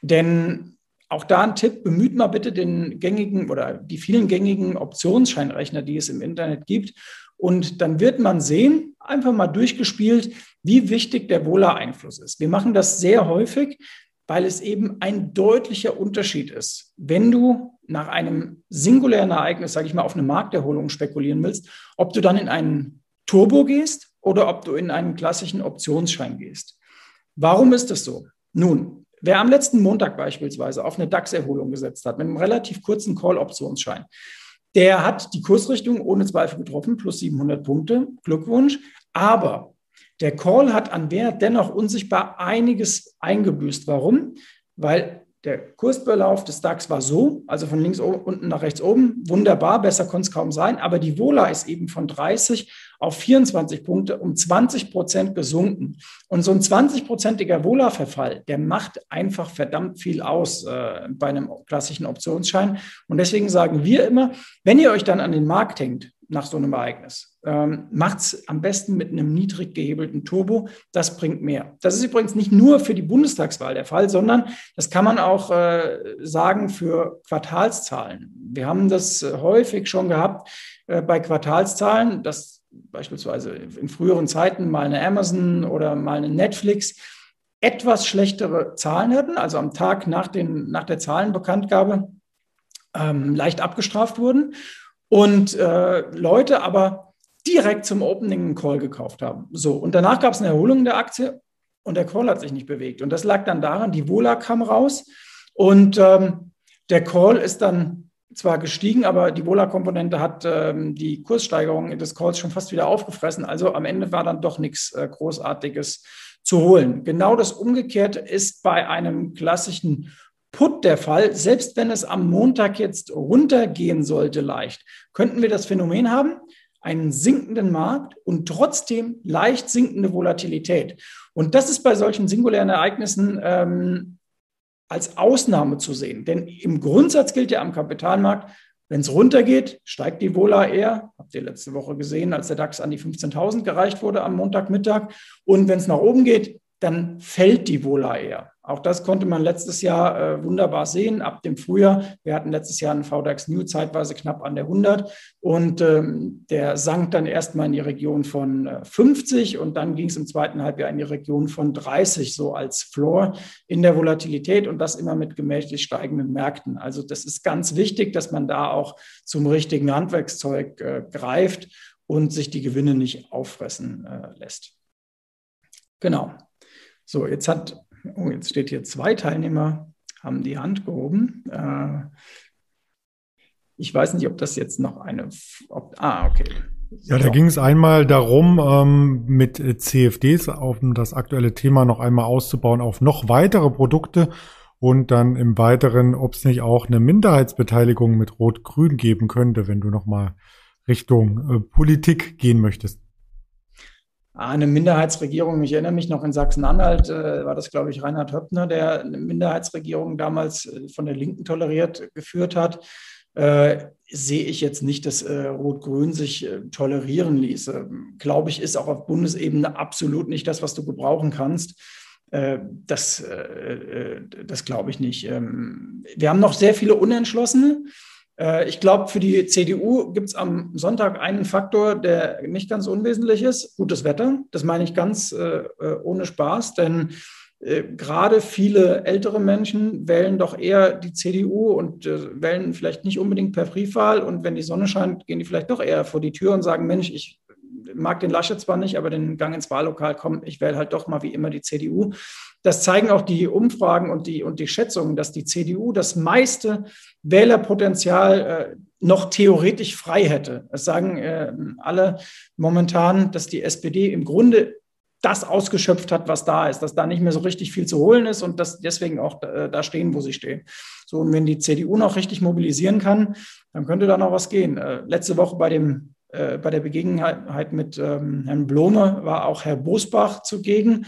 denn auch da ein Tipp, bemüht mal bitte den gängigen oder die vielen gängigen Optionsscheinrechner, die es im Internet gibt Und dann wird man sehen, einfach mal durchgespielt, wie wichtig der Wohler-Einfluss ist. Wir machen das sehr häufig, weil es eben ein deutlicher Unterschied ist. Wenn du nach einem singulären Ereignis, sage ich mal, auf eine Markterholung spekulieren willst, ob du dann in einen Turbo gehst oder ob du in einen klassischen Optionsschein gehst. Warum ist das so? Nun, wer am letzten Montag beispielsweise auf eine DAX-Erholung gesetzt hat, mit einem relativ kurzen Call-Optionsschein, der hat die Kursrichtung ohne Zweifel getroffen, plus 700 Punkte. Glückwunsch. Aber der Call hat an Wert dennoch unsichtbar einiges eingebüßt. Warum? Weil der Kursverlauf des DAX war so, also von links unten nach rechts oben, wunderbar, besser konnte es kaum sein, aber die Vola ist eben von 30 auf 24 Punkte um 20 Prozent gesunken. Und so ein 20-prozentiger Vola-Verfall, der macht einfach verdammt viel aus äh, bei einem klassischen Optionsschein. Und deswegen sagen wir immer, wenn ihr euch dann an den Markt hängt, nach so einem Ereignis. Ähm, Macht es am besten mit einem niedrig gehebelten Turbo. Das bringt mehr. Das ist übrigens nicht nur für die Bundestagswahl der Fall, sondern das kann man auch äh, sagen für Quartalszahlen. Wir haben das äh, häufig schon gehabt äh, bei Quartalszahlen, dass beispielsweise in früheren Zeiten mal eine Amazon oder mal eine Netflix etwas schlechtere Zahlen hatten, also am Tag nach, den, nach der Zahlenbekanntgabe ähm, leicht abgestraft wurden und äh, Leute aber direkt zum Opening Call gekauft haben. So, und danach gab es eine Erholung der Aktie und der Call hat sich nicht bewegt. Und das lag dann daran, die Vola kam raus und ähm, der Call ist dann zwar gestiegen, aber die Vola-Komponente hat ähm, die Kurssteigerung des Calls schon fast wieder aufgefressen. Also am Ende war dann doch nichts äh, Großartiges zu holen. Genau das Umgekehrte ist bei einem klassischen Put der Fall. Selbst wenn es am Montag jetzt runtergehen sollte leicht, könnten wir das Phänomen haben, einen sinkenden Markt und trotzdem leicht sinkende Volatilität. Und das ist bei solchen singulären Ereignissen ähm, als Ausnahme zu sehen. Denn im Grundsatz gilt ja am Kapitalmarkt, wenn es runtergeht, steigt die Vola eher. Habt ihr letzte Woche gesehen, als der DAX an die 15.000 gereicht wurde am Montagmittag. Und wenn es nach oben geht, dann fällt die Vola eher. Auch das konnte man letztes Jahr äh, wunderbar sehen, ab dem Frühjahr. Wir hatten letztes Jahr einen VDAX New zeitweise knapp an der 100 und ähm, der sank dann erstmal in die Region von äh, 50 und dann ging es im zweiten Halbjahr in die Region von 30, so als Floor in der Volatilität und das immer mit gemächlich steigenden Märkten. Also das ist ganz wichtig, dass man da auch zum richtigen Handwerkszeug äh, greift und sich die Gewinne nicht auffressen äh, lässt. Genau. So, jetzt hat oh, jetzt steht hier zwei Teilnehmer, haben die Hand gehoben. Äh, ich weiß nicht, ob das jetzt noch eine. Ob, ah, okay. Ja, da ging es einmal darum, ähm, mit CFDs auf das aktuelle Thema noch einmal auszubauen auf noch weitere Produkte und dann im Weiteren, ob es nicht auch eine Minderheitsbeteiligung mit Rot-Grün geben könnte, wenn du noch mal Richtung äh, Politik gehen möchtest. Eine Minderheitsregierung, ich erinnere mich noch in Sachsen-Anhalt, äh, war das, glaube ich, Reinhard Höppner, der eine Minderheitsregierung damals äh, von der Linken toleriert geführt hat. Äh, sehe ich jetzt nicht, dass äh, Rot-Grün sich äh, tolerieren ließe. Glaube ich, ist auch auf Bundesebene absolut nicht das, was du gebrauchen kannst. Äh, das, das glaube ich nicht. Ähm, wir haben noch sehr viele Unentschlossene. Äh, ich glaube, für die CDU gibt es am Sonntag einen Faktor, der nicht ganz unwesentlich ist. Gutes Wetter. Das meine ich ganz äh, äh, ohne Spaß, denn äh, gerade viele ältere Menschen wählen doch eher die CDU und äh, wählen vielleicht nicht unbedingt per Briefwahl. Und wenn die Sonne scheint, gehen die vielleicht doch eher vor die Tür und sagen, Mensch, ich mag den Laschet zwar nicht, aber den Gang ins Wahllokal kommen, ich wähle halt doch mal wie immer die CDU. Das zeigen auch die Umfragen und die, und die Schätzungen, dass die CDU das meiste Wählerpotenzial äh, noch theoretisch frei hätte. Es sagen äh, alle momentan, dass die SPD im Grunde das ausgeschöpft hat, was da ist, dass da nicht mehr so richtig viel zu holen ist und dass deswegen auch äh, da stehen, wo sie stehen. So, und wenn die CDU noch richtig mobilisieren kann, dann könnte da noch was gehen. Äh, letzte Woche bei dem äh, bei der Begegnung mit ähm, Herrn Blome war auch Herr Bosbach zugegen.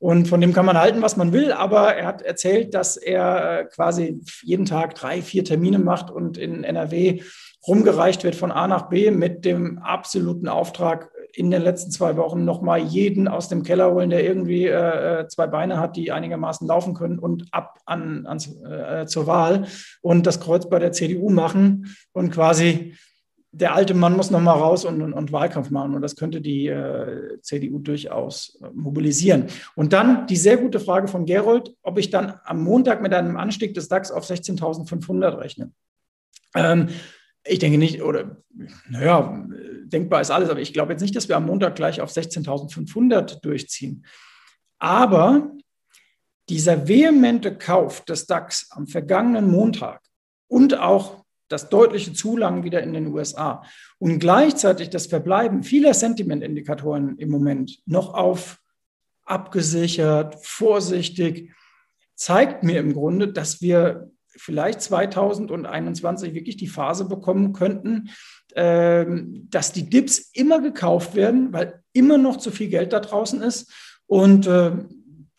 Und von dem kann man halten, was man will, aber er hat erzählt, dass er äh, quasi jeden Tag drei, vier Termine macht und in NRW rumgereicht wird von A nach B mit dem absoluten Auftrag, in den letzten zwei Wochen nochmal jeden aus dem Keller holen, der irgendwie äh, äh, zwei Beine hat, die einigermaßen laufen können und ab an, an äh, zur Wahl und das Kreuz bei der CDU machen und quasi der alte Mann muss noch mal raus und, und, und Wahlkampf machen. Und das könnte die äh, CDU durchaus äh, mobilisieren. Und dann die sehr gute Frage von Gerold, ob ich dann am Montag mit einem Anstieg des DAX auf 16.500 rechne. Ähm, ich denke nicht, oder naja, denkbar ist alles, aber ich glaube jetzt nicht, dass wir am Montag gleich auf 16.500 durchziehen. Aber dieser vehemente Kauf des DAX am vergangenen Montag und auch das deutliche Zulangen wieder in den USA und gleichzeitig das Verbleiben vieler Sentimentindikatoren im Moment noch auf abgesichert, vorsichtig, zeigt mir im Grunde, dass wir vielleicht 2021 wirklich die Phase bekommen könnten, ähm, dass die Dips immer gekauft werden, weil immer noch zu viel Geld da draußen ist. Und äh,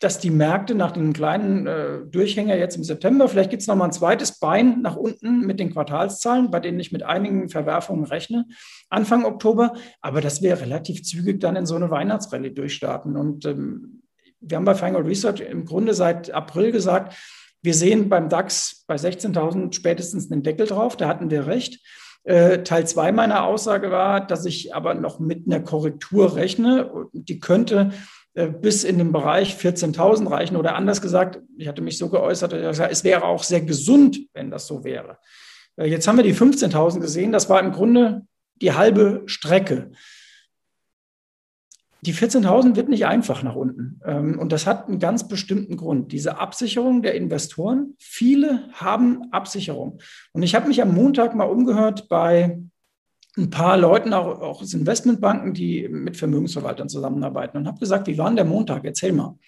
dass die Märkte nach dem kleinen äh, Durchhänger jetzt im September, vielleicht gibt es nochmal ein zweites Bein nach unten mit den Quartalszahlen, bei denen ich mit einigen Verwerfungen rechne, Anfang Oktober, aber dass wir relativ zügig dann in so eine Weihnachtsrallye durchstarten. Und ähm, wir haben bei Final Research im Grunde seit April gesagt, wir sehen beim DAX bei 16.000 spätestens einen Deckel drauf, da hatten wir recht. Äh, Teil 2 meiner Aussage war, dass ich aber noch mit einer Korrektur rechne. Die könnte bis in den Bereich 14.000 reichen. Oder anders gesagt, ich hatte mich so geäußert, es wäre auch sehr gesund, wenn das so wäre. Äh, jetzt haben wir die 15.000 gesehen. Das war im Grunde die halbe Strecke. Die 14.000 wird nicht einfach nach unten. Ähm, und das hat einen ganz bestimmten Grund. Diese Absicherung der Investoren. Viele haben Absicherung. Und ich habe mich am Montag mal umgehört bei ein paar Leuten, auch, auch aus Investmentbanken, die mit Vermögensverwaltern zusammenarbeiten und habe gesagt, wie war denn der Montag? Erzähl mal.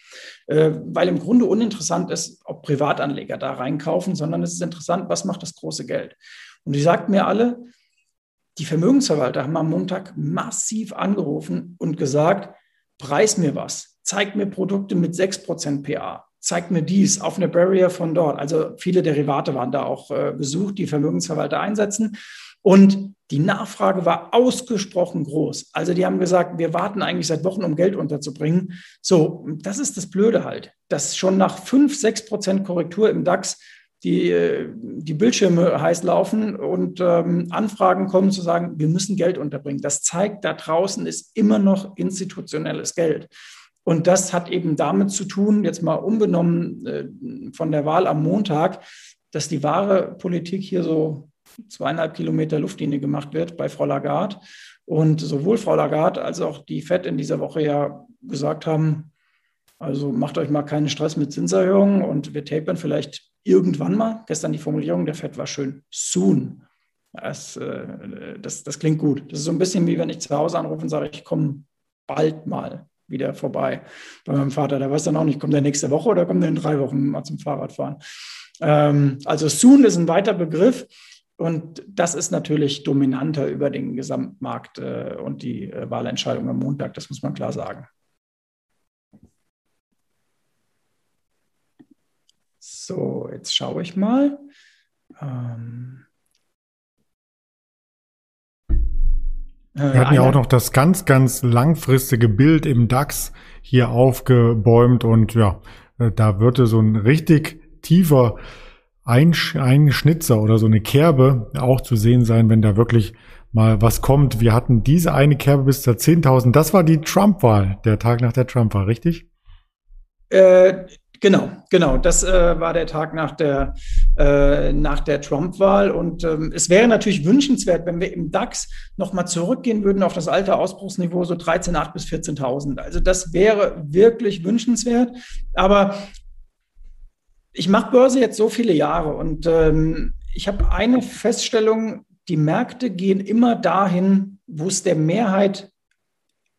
Äh, weil im Grunde uninteressant ist, ob Privatanleger da reinkaufen, sondern es ist interessant, was macht das große Geld? Und die sagten mir alle, die Vermögensverwalter haben am Montag massiv angerufen und gesagt, preis mir was, zeig mir Produkte mit 6% PA, zeig mir dies auf eine Barrier von dort. Also viele Derivate waren da auch äh, gesucht, die Vermögensverwalter einsetzen. Und die Nachfrage war ausgesprochen groß. Also die haben gesagt, wir warten eigentlich seit Wochen, um Geld unterzubringen. So, das ist das Blöde halt, dass schon nach 5, 6 Prozent Korrektur im DAX die, die Bildschirme heiß laufen und ähm, Anfragen kommen zu sagen, wir müssen Geld unterbringen. Das zeigt, da draußen ist immer noch institutionelles Geld. Und das hat eben damit zu tun, jetzt mal unbenommen äh, von der Wahl am Montag, dass die wahre Politik hier so zweieinhalb Kilometer Luftlinie gemacht wird bei Frau Lagarde. Und sowohl Frau Lagarde als auch die FED in dieser Woche ja gesagt haben, also macht euch mal keinen Stress mit Zinserhöhungen und wir tapern vielleicht irgendwann mal. Gestern die Formulierung der FED war schön, soon. Das, äh, das, das klingt gut. Das ist so ein bisschen wie wenn ich zu Hause anrufe und sage, ich komme bald mal wieder vorbei bei meinem Vater. Der weiß dann auch nicht, kommt der nächste Woche oder kommt der in drei Wochen mal zum Fahrradfahren. Ähm, also soon ist ein weiter Begriff. Und das ist natürlich dominanter über den Gesamtmarkt äh, und die äh, Wahlentscheidung am Montag, das muss man klar sagen. So, jetzt schaue ich mal. Ähm Wir hatten ja auch noch das ganz, ganz langfristige Bild im DAX hier aufgebäumt und ja, äh, da würde so ein richtig tiefer ein, ein Schnitzer oder so eine Kerbe auch zu sehen sein, wenn da wirklich mal was kommt. Wir hatten diese eine Kerbe bis zur 10.000. Das war die Trump-Wahl, der Tag nach der Trump-Wahl, richtig? Äh, genau, genau. Das äh, war der Tag nach der, äh, der Trump-Wahl. Und ähm, es wäre natürlich wünschenswert, wenn wir im DAX nochmal zurückgehen würden auf das alte Ausbruchsniveau, so 13.800 bis 14.000. Also das wäre wirklich wünschenswert. Aber ich mache Börse jetzt so viele Jahre und ähm, ich habe eine Feststellung, die Märkte gehen immer dahin, wo es der Mehrheit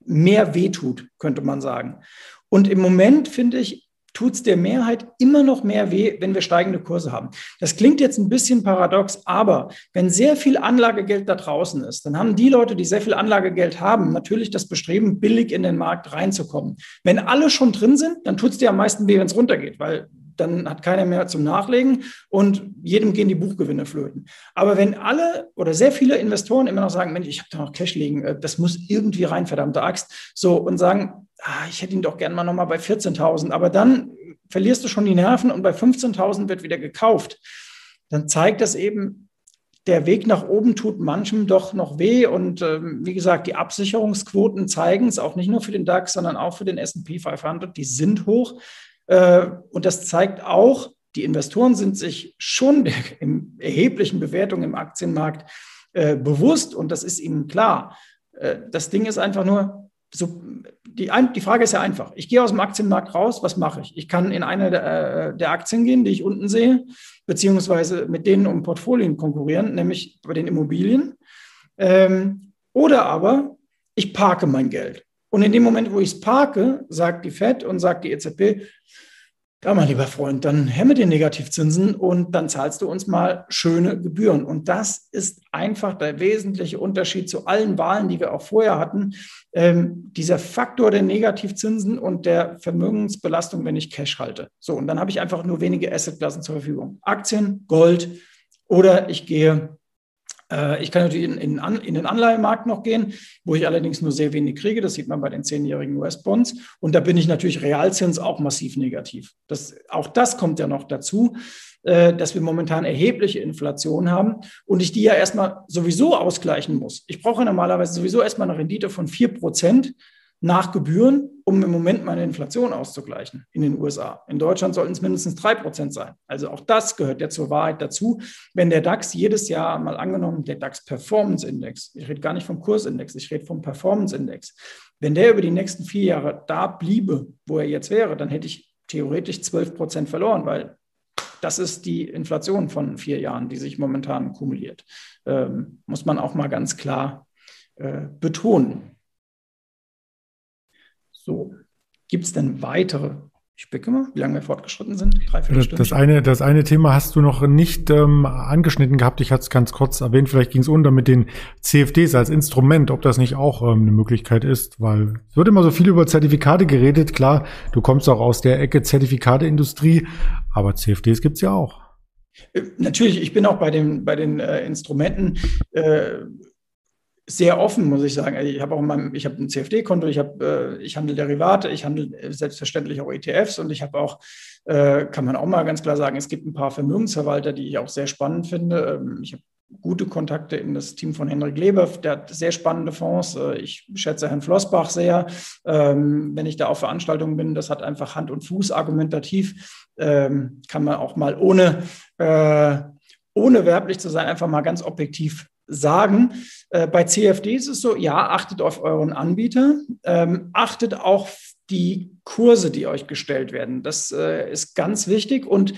mehr wehtut, könnte man sagen. Und im Moment, finde ich, tut es der Mehrheit immer noch mehr weh, wenn wir steigende Kurse haben. Das klingt jetzt ein bisschen paradox, aber wenn sehr viel Anlagegeld da draußen ist, dann haben die Leute, die sehr viel Anlagegeld haben, natürlich das Bestreben, billig in den Markt reinzukommen. Wenn alle schon drin sind, dann tut es dir am meisten weh, wenn es runtergeht, weil dann hat keiner mehr zum Nachlegen und jedem gehen die Buchgewinne flöten. Aber wenn alle oder sehr viele Investoren immer noch sagen, Mensch, ich habe da noch Cash liegen, äh, das muss irgendwie rein, verdammte Axt, so und sagen, ah, ich hätte ihn doch gerne mal nochmal bei 14.000, aber dann verlierst du schon die Nerven und bei 15.000 wird wieder gekauft, dann zeigt das eben, der Weg nach oben tut manchem doch noch weh. Und ähm, wie gesagt, die Absicherungsquoten zeigen es auch nicht nur für den DAX, sondern auch für den SP 500. Die sind hoch. Äh, und das zeigt auch, die Investoren sind sich schon in erheblichen Bewertungen im Aktienmarkt äh, bewusst und das ist ihnen klar. Äh, das Ding ist einfach nur, so, die, die, Frage ist ja einfach. Ich gehe aus dem Aktienmarkt raus, was mache ich? Ich kann in eine der, der, Aktien gehen, die ich unten sehe, beziehungsweise mit denen um Portfolien konkurrieren, nämlich bei den Immobilien. Ähm, oder aber ich parke mein Geld. Und in dem Moment, wo ich es parke, sagt die FED und sagt die EZB, ja, mein lieber Freund, dann hemme den Negativzinsen und dann zahlst du uns mal schöne Gebühren. Und das ist einfach der wesentliche Unterschied zu allen Wahlen, die wir auch vorher hatten. Ähm, dieser Faktor der Negativzinsen und der Vermögensbelastung, wenn ich Cash halte. So, und dann habe ich einfach nur wenige Assetklassen zur Verfügung. Aktien, Gold oder ich gehe ich kann natürlich in, in, in, den Anleihemarkt noch gehen, wo ich allerdings nur sehr wenig kriege. Das sieht man bei den zehnjährigen US-Bonds. Und da bin ich natürlich Realzins auch massiv negativ. Das, auch das kommt ja noch dazu, äh, dass wir momentan erhebliche Inflation haben und ich die ja erstmal sowieso ausgleichen muss. Ich brauche normalerweise sowieso erstmal eine Rendite von 4 Prozent nach Gebühren, um im Moment meine Inflation auszugleichen in den USA. In Deutschland sollten es mindestens drei Prozent sein. Also auch das gehört ja zur Wahrheit dazu. Wenn der DAX jedes Jahr mal angenommen, der DAX Performance Index, ich rede gar nicht vom Kursindex, ich rede vom Performance Index, wenn der über die nächsten vier Jahre da bliebe, wo er jetzt wäre, dann hätte ich theoretisch 12 Prozent verloren, weil das ist die Inflation von vier Jahren, die sich momentan kumuliert. Ähm, muss man auch mal ganz klar äh, betonen. So, gibt es denn weitere? Ich spicke mal, wie lange wir fortgeschritten sind. Das, das, eine, das eine Thema hast du noch nicht ähm, angeschnitten gehabt. Ich hatte es ganz kurz erwähnt. Vielleicht ging es unter mit den CFDs als Instrument, ob das nicht auch ähm, eine Möglichkeit ist, weil es wird immer so viel über Zertifikate geredet. Klar, du kommst auch aus der Ecke Zertifikateindustrie, aber CFDs gibt's ja auch. Äh, natürlich, ich bin auch bei den, bei den äh, Instrumenten äh, sehr offen, muss ich sagen. Ich habe auch meinem, ich habe ein CFD-Konto, ich äh, ich handle Derivate, ich handle selbstverständlich auch ETFs und ich habe auch, äh, kann man auch mal ganz klar sagen, es gibt ein paar Vermögensverwalter, die ich auch sehr spannend finde. Ähm, ich habe gute Kontakte in das Team von Henrik Leber, der hat sehr spannende Fonds. Äh, ich schätze Herrn Flossbach sehr, ähm, wenn ich da auf Veranstaltungen bin. Das hat einfach Hand und Fuß argumentativ. Ähm, kann man auch mal ohne, äh, ohne werblich zu sein, einfach mal ganz objektiv sagen. Äh, bei CFD ist es so, ja, achtet auf euren Anbieter, ähm, achtet auch die Kurse, die euch gestellt werden. Das äh, ist ganz wichtig und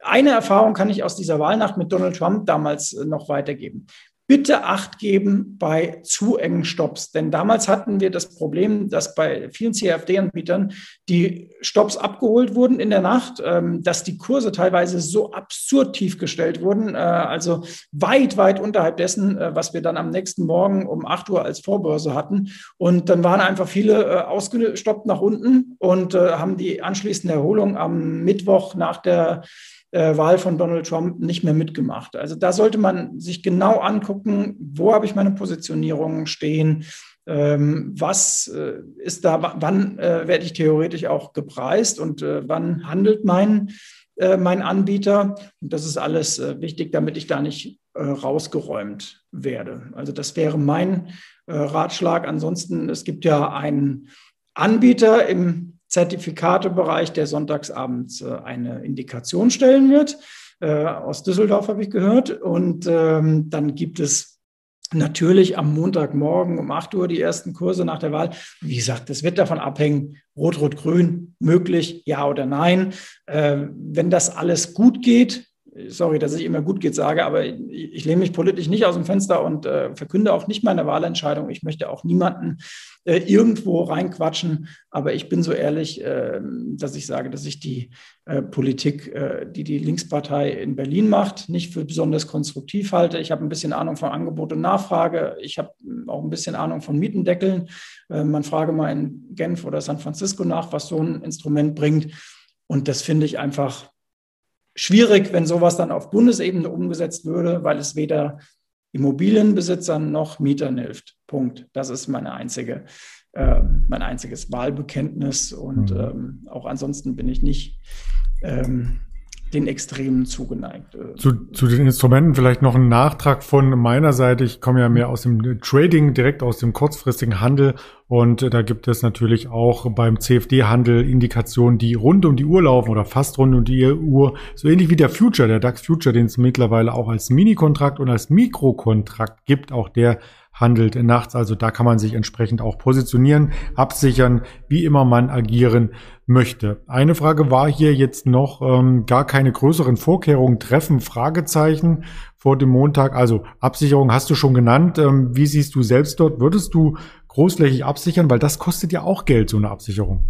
eine Erfahrung kann ich aus dieser Wahlnacht mit Donald Trump damals äh, noch weitergeben bitte Acht geben bei zu engen Stops. Denn damals hatten wir das Problem, dass bei vielen CFD-Anbietern die Stops abgeholt wurden in der Nacht, ähm, dass die Kurse teilweise so absurd tief gestellt wurden, äh, also weit, weit unterhalb dessen, äh, was wir dann am nächsten Morgen um 8 Uhr als Vorbörse hatten. Und dann waren einfach viele äh, ausgestoppt nach unten und haben die anschließende Erholung am Mittwoch nach der äh, Wahl von Donald Trump nicht mehr mitgemacht. Also da sollte man sich genau angucken, wo habe ich meine Positionierungen stehen, ähm, was äh, ist da, wann äh, werde ich theoretisch auch gepreist und äh, wann handelt mein, äh, mein Anbieter. Und das ist alles äh, wichtig, damit ich da nicht rausgeräumt werde. Also das wäre mein Ratschlag. Ansonsten, es gibt ja einen Anbieter im Zertifikatebereich, der sonntagsabends äh, eine Indikation stellen wird. Äh, aus Düsseldorf habe ich gehört. Und ähm, dann gibt es natürlich am Montagmorgen um 8 Uhr die ersten Kurse nach der Wahl. Wie gesagt, das wird davon abhängen, Rot, Rot, Grün, möglich, ja oder nein. Äh, wenn das alles gut geht, sorry, dass ich immer gut geht sage, aber ich, ich lehne mich politisch nicht aus dem Fenster und äh, verkünde auch nicht meine Wahlentscheidung. Ich möchte auch niemanden äh, irgendwo reinquatschen, aber ich bin so ehrlich, äh, dass ich sage, dass ich die äh, Politik, äh, die die Linkspartei in Berlin macht, nicht für besonders konstruktiv halte. Ich habe ein bisschen Ahnung von Angebot und Nachfrage. Ich habe auch ein bisschen Ahnung von Mietendeckeln. Äh, man frage mal in Genf oder San Francisco nach, was so ein Instrument bringt. Und das finde ich einfach schwierig, wenn sowas dann auf Bundesebene umgesetzt würde, weil es weder Immobilienbesitzern noch Mietern hilft. Punkt. Das ist meine einzige, äh, mein einziges Wahlbekenntnis. Und mhm. ähm, auch ansonsten bin ich nicht ähm, den Extremen zugeneigt. Äh. Zu, zu den Instrumenten vielleicht noch ein Nachtrag von meiner Seite. Ich komme ja mehr aus dem Trading, direkt aus dem kurzfristigen Handel. Und äh, da gibt es natürlich auch beim CFD-Handel Indikationen, die rund um die Uhr laufen oder fast rund um die Uhr. So ähnlich wie der Future, der DAX Future, den es mittlerweile auch als Mini-Kontrakt und als Mikrokontrakt gibt. Auch der handelt nachts. Also da kann man sich entsprechend auch positionieren, absichern, wie immer man agieren möchte. Eine Frage war hier jetzt noch ähm, gar keine größeren Vorkehrungen treffen, Fragezeichen vor dem Montag. Also Absicherung hast du schon genannt. Ähm, wie siehst du selbst dort? Würdest du großflächig absichern? Weil das kostet ja auch Geld, so eine Absicherung.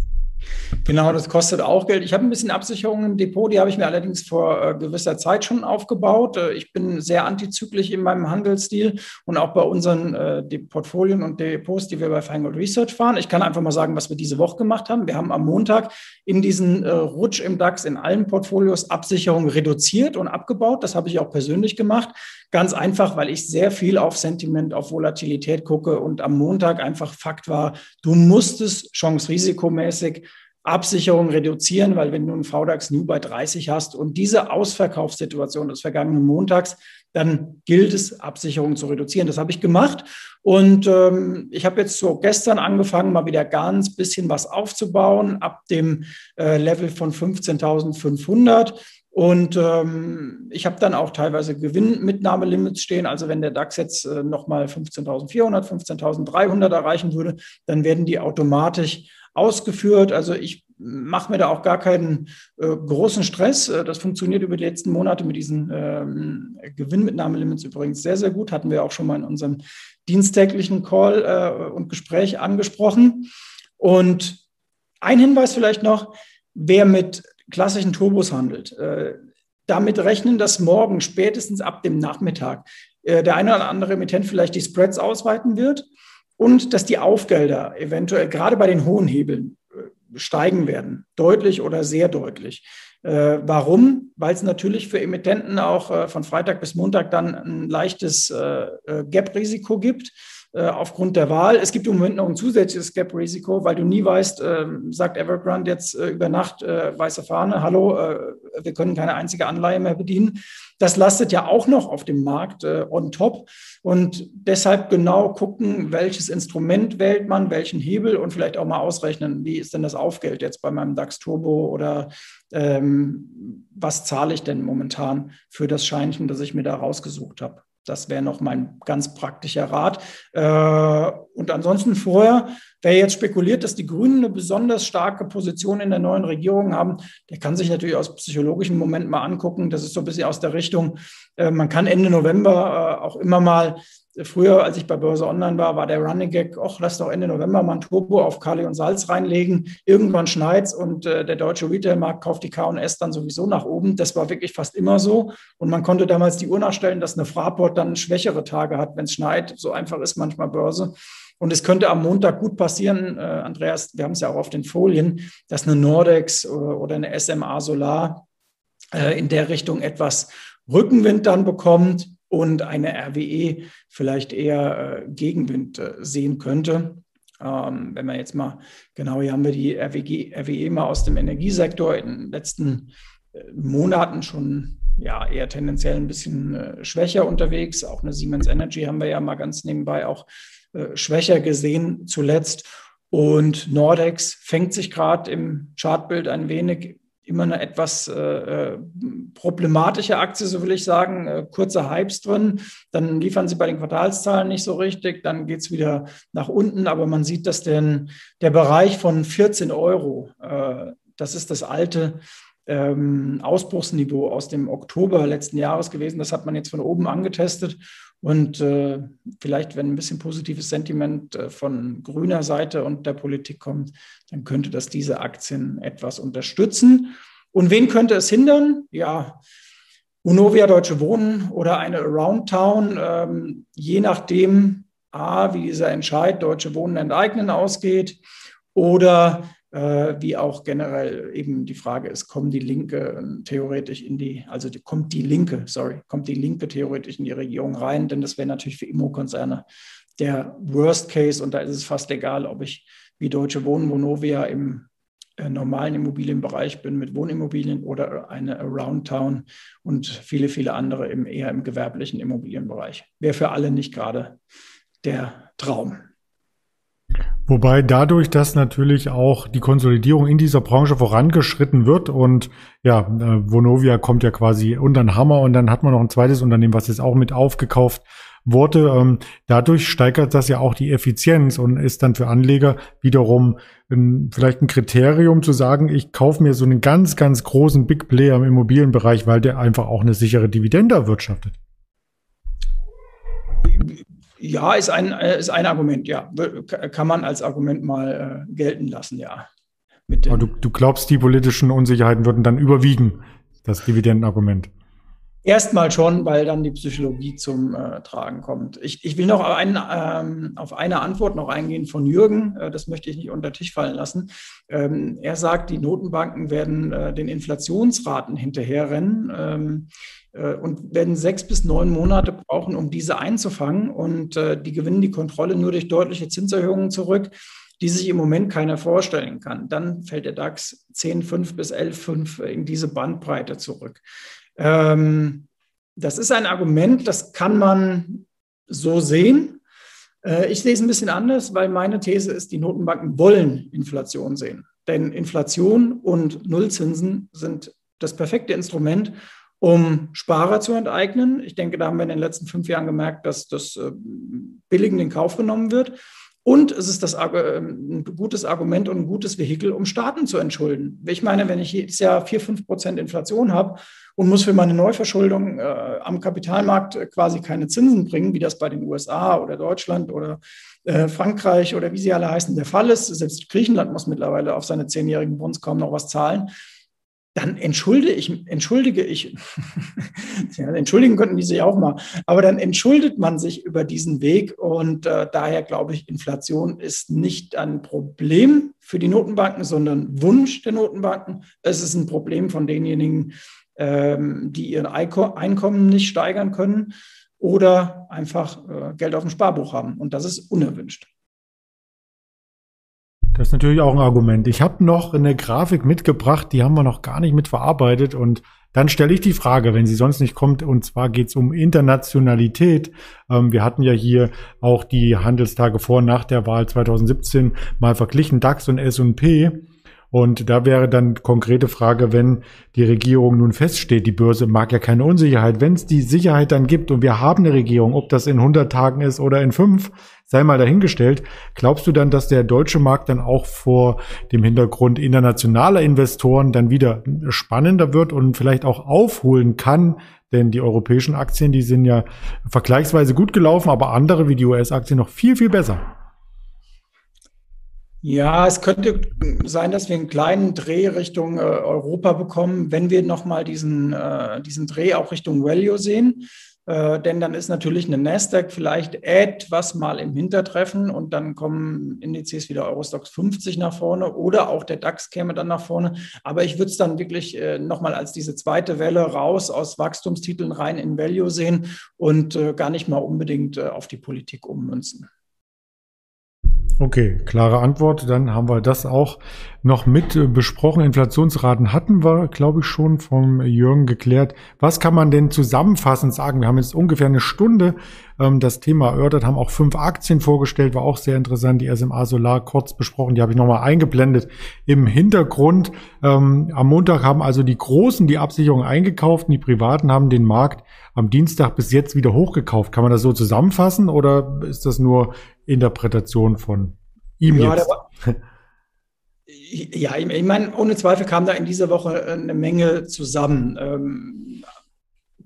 Genau, das kostet auch Geld. Ich habe ein bisschen Absicherung im Depot, die habe ich mir allerdings vor äh, gewisser Zeit schon aufgebaut. Äh, ich bin sehr antizyklisch in meinem Handelsstil und auch bei unseren äh, Portfolien und Depots, die wir bei Feingold Research fahren. Ich kann einfach mal sagen, was wir diese Woche gemacht haben. Wir haben am Montag in diesen äh, Rutsch im DAX in allen Portfolios Absicherung reduziert und abgebaut. Das habe ich auch persönlich gemacht. Ganz einfach, weil ich sehr viel auf Sentiment, auf Volatilität gucke und am Montag einfach Fakt war, du musstest chance-risikomäßig Absicherung reduzieren, weil wenn du einen VDAX New bei 30 hast und diese Ausverkaufssituation des vergangenen Montags, dann gilt es, Absicherung zu reduzieren. Das habe ich gemacht. Und ähm, ich habe jetzt so gestern angefangen, mal wieder ganz bisschen was aufzubauen ab dem äh, Level von 15.500. Und ähm, ich habe dann auch teilweise Gewinnmitnahmelimits stehen. Also wenn der DAX jetzt äh, nochmal 15.400, 15.300 erreichen würde, dann werden die automatisch ausgeführt. Also ich mache mir da auch gar keinen äh, großen Stress. Äh, das funktioniert über die letzten Monate mit diesen ähm, Gewinnmitnahmelimits übrigens sehr, sehr gut. Hatten wir auch schon mal in unserem diensttäglichen Call äh, und Gespräch angesprochen. Und ein Hinweis vielleicht noch, wer mit klassischen Turbos handelt, äh, damit rechnen, dass morgen spätestens ab dem Nachmittag äh, der eine oder andere Emittent vielleicht die Spreads ausweiten wird und dass die Aufgelder eventuell gerade bei den hohen Hebeln äh, steigen werden, deutlich oder sehr deutlich. Äh, warum? Weil es natürlich für Emittenten auch äh, von Freitag bis Montag dann ein leichtes äh, Gap-Risiko gibt. Äh, aufgrund der Wahl. Es gibt im Moment noch ein zusätzliches Gap-Risiko, weil du nie weißt, äh, sagt Evergrande jetzt äh, über Nacht äh, weiße Fahne, hallo, äh, wir können keine einzige Anleihe mehr bedienen. Das lastet ja auch noch auf dem Markt äh, on top. Und deshalb genau gucken, welches Instrument wählt man, welchen Hebel und vielleicht auch mal ausrechnen, wie ist denn das Aufgeld jetzt bei meinem DAX Turbo oder ähm, was zahle ich denn momentan für das Scheinchen, das ich mir da rausgesucht habe. Das wäre noch mein ganz praktischer Rat. Äh, und ansonsten vorher, wer jetzt spekuliert, dass die Grünen eine besonders starke Position in der neuen Regierung haben, der kann sich natürlich aus psychologischen Momenten mal angucken. Das ist so ein bisschen aus der Richtung, äh, man kann Ende November äh, auch immer mal Früher, als ich bei Börse Online war, war der Running Gag, ach, lass doch Ende November mal ein Turbo auf Kali und Salz reinlegen. Irgendwann schneit's und äh, der deutsche Retailmarkt kauft die K&S dann sowieso nach oben. Das war wirklich fast immer so. Und man konnte damals die Uhr nachstellen, dass eine Fraport dann schwächere Tage hat, wenn es schneit. So einfach ist manchmal Börse. Und es könnte am Montag gut passieren, äh, Andreas, wir haben es ja auch auf den Folien, dass eine Nordex oder, äh, oder eine SMA Solar äh, in der Richtung etwas Rückenwind dann bekommt und eine RWE vielleicht eher äh, Gegenwind äh, sehen könnte. Ähm, wenn wir jetzt mal, genau, hier haben wir die RWG, RWE mal aus dem Energiesektor in den letzten äh, Monaten schon ja, eher tendenziell ein bisschen äh, schwächer unterwegs. Auch eine Siemens Energy haben wir ja mal ganz nebenbei auch äh, schwächer gesehen zuletzt. Und Nordex fängt sich gerade im Chartbild ein wenig immer eine etwas äh, äh, problematische Aktie, so will ich sagen. Äh, kurze Hypes drin, dann liefern sie bei den Quartalszahlen nicht so richtig, dann geht es wieder nach unten, aber man sieht, dass denn der Bereich von 14 Euro, äh, das ist das alte ähm, Ausbruchsniveau aus dem Oktober letzten Jahres gewesen. Das hat man jetzt von oben angetestet. Und äh, vielleicht, wenn ein bisschen positives Sentiment äh, von grüner Seite und der Politik kommt, dann könnte das diese Aktien etwas unterstützen. Und wen könnte es hindern? Ja, Unovia Deutsche Wohnen oder eine Around Town, ähm, je nachdem, A, wie dieser Entscheid Deutsche Wohnen enteignen ausgeht oder wie auch generell eben die Frage ist, kommen die Linke ähm, theoretisch in die, also die, kommt die Linke, sorry, kommt die Linke theoretisch in die Regierung rein, denn das wäre natürlich für Immokonzerne der Worst Case und da ist es fast egal, ob ich wie Deutsche Wohnen, Vonovia im äh, normalen Immobilienbereich bin mit Wohnimmobilien oder eine Around Town und viele, viele andere im, eher im gewerblichen Immobilienbereich. Wäre für alle nicht gerade der Traum. Wobei dadurch, dass natürlich auch die Konsolidierung in dieser Branche vorangeschritten wird und ja, äh, Vonovia kommt ja quasi unter den Hammer und dann hat man noch ein zweites Unternehmen, was jetzt auch mit aufgekauft wurde. Ähm, dadurch steigert das ja auch die Effizienz und ist dann für Anleger wiederum ein, vielleicht ein Kriterium zu sagen, ich kaufe mir so einen ganz, ganz großen Big Player im Immobilienbereich, weil der einfach auch eine sichere Dividende erwirtschaftet. Ja, ist ein, äh, ist ein Argument, ja. Kann man als Argument mal äh, gelten lassen, ja. Aber du, du glaubst, die politischen Unsicherheiten würden dann überwiegen, das Dividendenargument? Erstmal schon, weil dann die Psychologie zum äh, Tragen kommt. Ich, ich will noch ein, ähm, auf eine Antwort noch eingehen von Jürgen. Äh, das möchte ich nicht unter Tisch fallen lassen. Ähm, er sagt, die Notenbanken werden äh, den Inflationsraten hinterherrennen. Ähm, äh, und werden sechs bis neun Monate brauchen, um diese einzufangen. Und äh, die gewinnen die Kontrolle nur durch deutliche Zinserhöhungen zurück, die sich im Moment keiner vorstellen kann. Dann fällt der DAX 10,5 bis 11,5 in diese Bandbreite zurück. Ähm, das ist ein Argument, das kann man so sehen. Äh, ich sehe es ein bisschen anders, weil meine These ist, die Notenbanken wollen Inflation sehen. Denn Inflation und Nullzinsen sind das perfekte Instrument, um Sparer zu enteignen. Ich denke, da haben wir in den letzten fünf Jahren gemerkt, dass das äh, billigend in Kauf genommen wird. Und es ist das äh, ein gutes Argument und ein gutes Vehikel, um Staaten zu entschulden. Ich meine, wenn ich jedes Jahr 4, 5 Prozent Inflation habe und muss für meine Neuverschuldung äh, am Kapitalmarkt äh, quasi keine Zinsen bringen, wie das bei den USA oder Deutschland oder äh, Frankreich oder wie sie alle heißen der Fall ist, selbst Griechenland muss mittlerweile auf seine zehnjährigen Bonds kaum noch was zahlen, dann entschuldige ich, entschuldige ich, ja, entschuldigen könnten die sich auch mal, aber dann entschuldet man sich über diesen Weg und äh, daher glaube ich, Inflation ist nicht ein Problem für die Notenbanken, sondern Wunsch der Notenbanken. Es ist ein Problem von denjenigen, ähm, die ihr Einkommen nicht steigern können oder einfach äh, Geld auf dem Sparbuch haben und das ist unerwünscht. Das ist natürlich auch ein Argument. Ich habe noch eine Grafik mitgebracht, die haben wir noch gar nicht mitverarbeitet. Und dann stelle ich die Frage, wenn sie sonst nicht kommt, und zwar geht es um Internationalität. Ähm, wir hatten ja hier auch die Handelstage vor und nach der Wahl 2017 mal verglichen, DAX und S&P. Und da wäre dann konkrete Frage, wenn die Regierung nun feststeht, die Börse mag ja keine Unsicherheit. Wenn es die Sicherheit dann gibt und wir haben eine Regierung, ob das in 100 Tagen ist oder in fünf, sei mal dahingestellt. Glaubst du dann, dass der deutsche Markt dann auch vor dem Hintergrund internationaler Investoren dann wieder spannender wird und vielleicht auch aufholen kann? Denn die europäischen Aktien, die sind ja vergleichsweise gut gelaufen, aber andere wie die US-Aktien noch viel, viel besser. Ja, es könnte sein, dass wir einen kleinen Dreh Richtung äh, Europa bekommen, wenn wir nochmal diesen, äh, diesen Dreh auch Richtung Value sehen. Äh, denn dann ist natürlich eine Nasdaq vielleicht etwas mal im Hintertreffen und dann kommen Indizes wie der Eurostox 50 nach vorne oder auch der DAX käme dann nach vorne. Aber ich würde es dann wirklich äh, nochmal als diese zweite Welle raus aus Wachstumstiteln rein in Value sehen und äh, gar nicht mal unbedingt äh, auf die Politik ummünzen. Okay, klare Antwort. Dann haben wir das auch noch mit äh, besprochen. Inflationsraten hatten wir, glaube ich, schon vom Jürgen geklärt. Was kann man denn zusammenfassend sagen? Wir haben jetzt ungefähr eine Stunde ähm, das Thema erörtert, haben auch fünf Aktien vorgestellt, war auch sehr interessant. Die SMA Solar kurz besprochen, die habe ich nochmal eingeblendet im Hintergrund. Ähm, am Montag haben also die Großen die Absicherung eingekauft und die Privaten haben den Markt am Dienstag bis jetzt wieder hochgekauft. Kann man das so zusammenfassen oder ist das nur Interpretation von ihm ja, jetzt? ja, ich meine, ohne Zweifel kam da in dieser Woche eine Menge zusammen.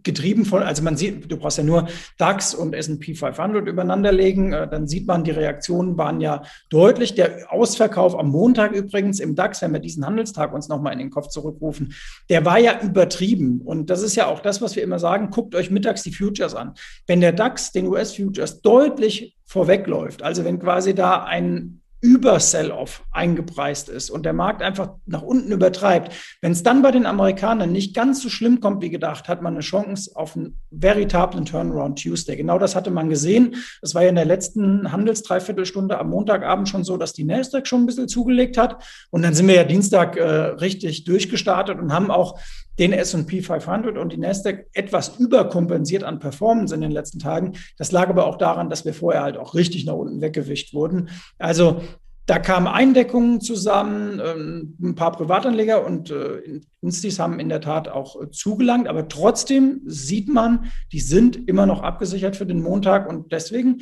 Getrieben von, also man sieht, du brauchst ja nur DAX und S&P 500 übereinanderlegen, äh, dann sieht man, die Reaktionen waren ja deutlich. Der Ausverkauf am Montag übrigens im DAX, wenn wir diesen Handelstag uns nochmal in den Kopf zurückrufen, der war ja übertrieben. Und das ist ja auch das, was wir immer sagen, guckt euch mittags die Futures an. Wenn der DAX den US-Futures deutlich vorwegläuft, also wenn quasi da ein über Sell-off eingepreist ist und der Markt einfach nach unten übertreibt, wenn es dann bei den Amerikanern nicht ganz so schlimm kommt wie gedacht, hat man eine Chance auf einen veritablen Turnaround Tuesday. Genau das hatte man gesehen. Es war ja in der letzten Handelsdreiviertelstunde am Montagabend schon so, dass die Nasdaq schon ein bisschen zugelegt hat und dann sind wir ja Dienstag äh, richtig durchgestartet und haben auch den S&P 500 und die Nasdaq etwas überkompensiert an Performance in den letzten Tagen. Das lag aber auch daran, dass wir vorher halt auch richtig nach unten weggewischt wurden. Also da kamen Eindeckungen zusammen, ähm, ein paar Privatanleger und äh, Instis haben in der Tat auch äh, zugelangt, aber trotzdem sieht man, die sind immer noch abgesichert für den Montag und deswegen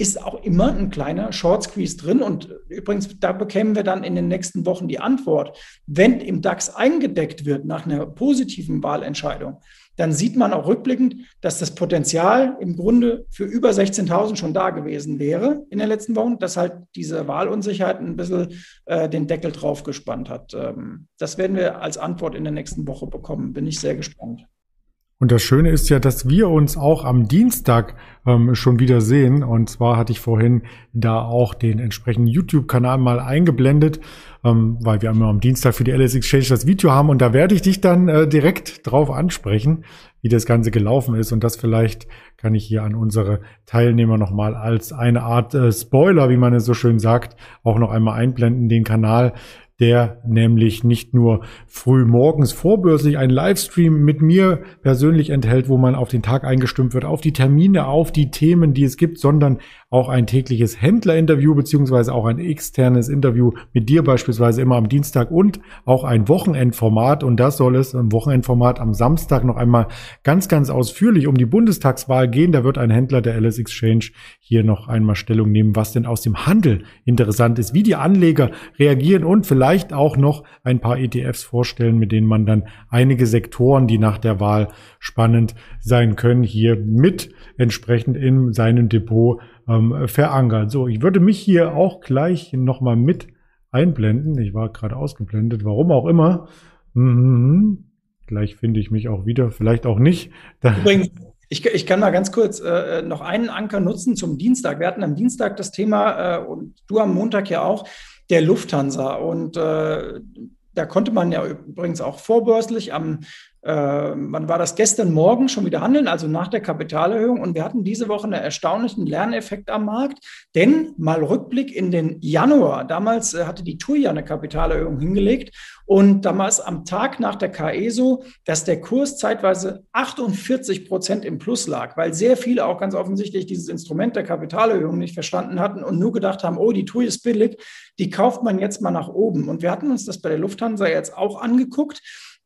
ist auch immer ein kleiner Short Squeeze drin. Und übrigens, da bekämen wir dann in den nächsten Wochen die Antwort. Wenn im DAX eingedeckt wird nach einer positiven Wahlentscheidung, dann sieht man auch rückblickend, dass das Potenzial im Grunde für über 16.000 schon da gewesen wäre in den letzten Wochen, dass halt diese Wahlunsicherheit ein bisschen äh, den Deckel drauf gespannt hat. Ähm, das werden wir als Antwort in der nächsten Woche bekommen. Bin ich sehr gespannt. Und das Schöne ist ja, dass wir uns auch am Dienstag ähm, schon wieder sehen. Und zwar hatte ich vorhin da auch den entsprechenden YouTube-Kanal mal eingeblendet, ähm, weil wir immer am Dienstag für die LS Exchange das Video haben. Und da werde ich dich dann äh, direkt drauf ansprechen, wie das Ganze gelaufen ist. Und das vielleicht kann ich hier an unsere Teilnehmer nochmal als eine Art äh, Spoiler, wie man es so schön sagt, auch noch einmal einblenden, den Kanal der nämlich nicht nur früh morgens vorbörslich einen Livestream mit mir persönlich enthält, wo man auf den Tag eingestimmt wird, auf die Termine, auf die Themen, die es gibt, sondern auch ein tägliches Händlerinterview beziehungsweise auch ein externes Interview mit dir beispielsweise immer am Dienstag und auch ein Wochenendformat und das soll es im Wochenendformat am Samstag noch einmal ganz, ganz ausführlich um die Bundestagswahl gehen. Da wird ein Händler der LS Exchange hier noch einmal Stellung nehmen, was denn aus dem Handel interessant ist, wie die Anleger reagieren und vielleicht auch noch ein paar ETFs vorstellen, mit denen man dann einige Sektoren, die nach der Wahl spannend sein können, hier mit entsprechend in seinem Depot ähm, verankert. So, ich würde mich hier auch gleich nochmal mit einblenden. Ich war gerade ausgeblendet, warum auch immer. Mhm. Gleich finde ich mich auch wieder, vielleicht auch nicht. Übrigens, ich, ich kann mal ganz kurz äh, noch einen Anker nutzen zum Dienstag. Wir hatten am Dienstag das Thema äh, und du am Montag ja auch der Lufthansa. Und äh, da konnte man ja übrigens auch vorbörslich am äh, wann war das gestern Morgen schon wieder handeln, also nach der Kapitalerhöhung. Und wir hatten diese Woche einen erstaunlichen Lerneffekt am Markt, denn mal Rückblick in den Januar. Damals äh, hatte die TUI ja eine Kapitalerhöhung hingelegt und damals am Tag nach der KE so, dass der Kurs zeitweise 48 Prozent im Plus lag, weil sehr viele auch ganz offensichtlich dieses Instrument der Kapitalerhöhung nicht verstanden hatten und nur gedacht haben, oh, die TUI ist billig, die kauft man jetzt mal nach oben. Und wir hatten uns das bei der Lufthansa jetzt auch angeguckt.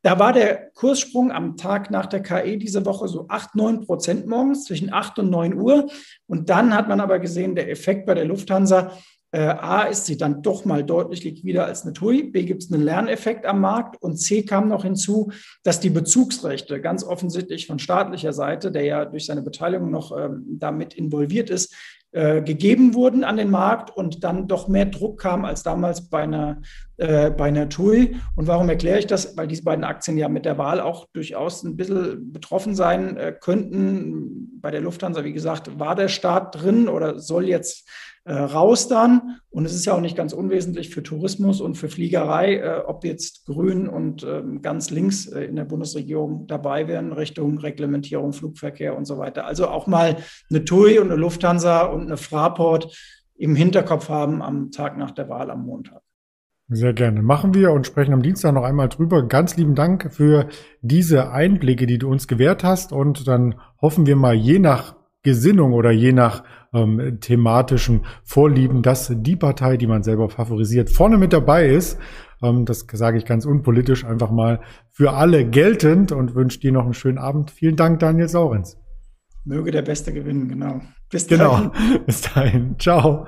Da war der Kurssprung am Tag nach der KE diese Woche so 8, 9 Prozent morgens zwischen 8 und 9 Uhr. Und dann hat man aber gesehen, der Effekt bei der Lufthansa, äh, A, ist sie dann doch mal deutlich liquider als eine TUI, B, gibt es einen Lerneffekt am Markt und C kam noch hinzu, dass die Bezugsrechte ganz offensichtlich von staatlicher Seite, der ja durch seine Beteiligung noch ähm, damit involviert ist, äh, gegeben wurden an den Markt und dann doch mehr Druck kam als damals bei einer, äh, bei einer TUI. Und warum erkläre ich das? Weil diese beiden Aktien ja mit der Wahl auch durchaus ein bisschen betroffen sein äh, könnten. Bei der Lufthansa, wie gesagt, war der Staat drin oder soll jetzt äh, raus dann. Und es ist ja auch nicht ganz unwesentlich für Tourismus und für Fliegerei, äh, ob jetzt Grün und ähm, ganz links äh, in der Bundesregierung dabei wären, Richtung Reglementierung, Flugverkehr und so weiter. Also auch mal eine TUI und eine Lufthansa und eine Fraport im Hinterkopf haben am Tag nach der Wahl am Montag. Sehr gerne. Machen wir und sprechen am Dienstag noch einmal drüber. Ganz lieben Dank für diese Einblicke, die du uns gewährt hast. Und dann hoffen wir mal, je nach Gesinnung oder je nach ähm, thematischen Vorlieben, dass die Partei, die man selber favorisiert, vorne mit dabei ist. Ähm, das sage ich ganz unpolitisch einfach mal für alle geltend und wünsche dir noch einen schönen Abend. Vielen Dank, Daniel Saurens. Möge der Beste gewinnen, genau. Bis genau. dahin. Genau. Bis dahin. Ciao.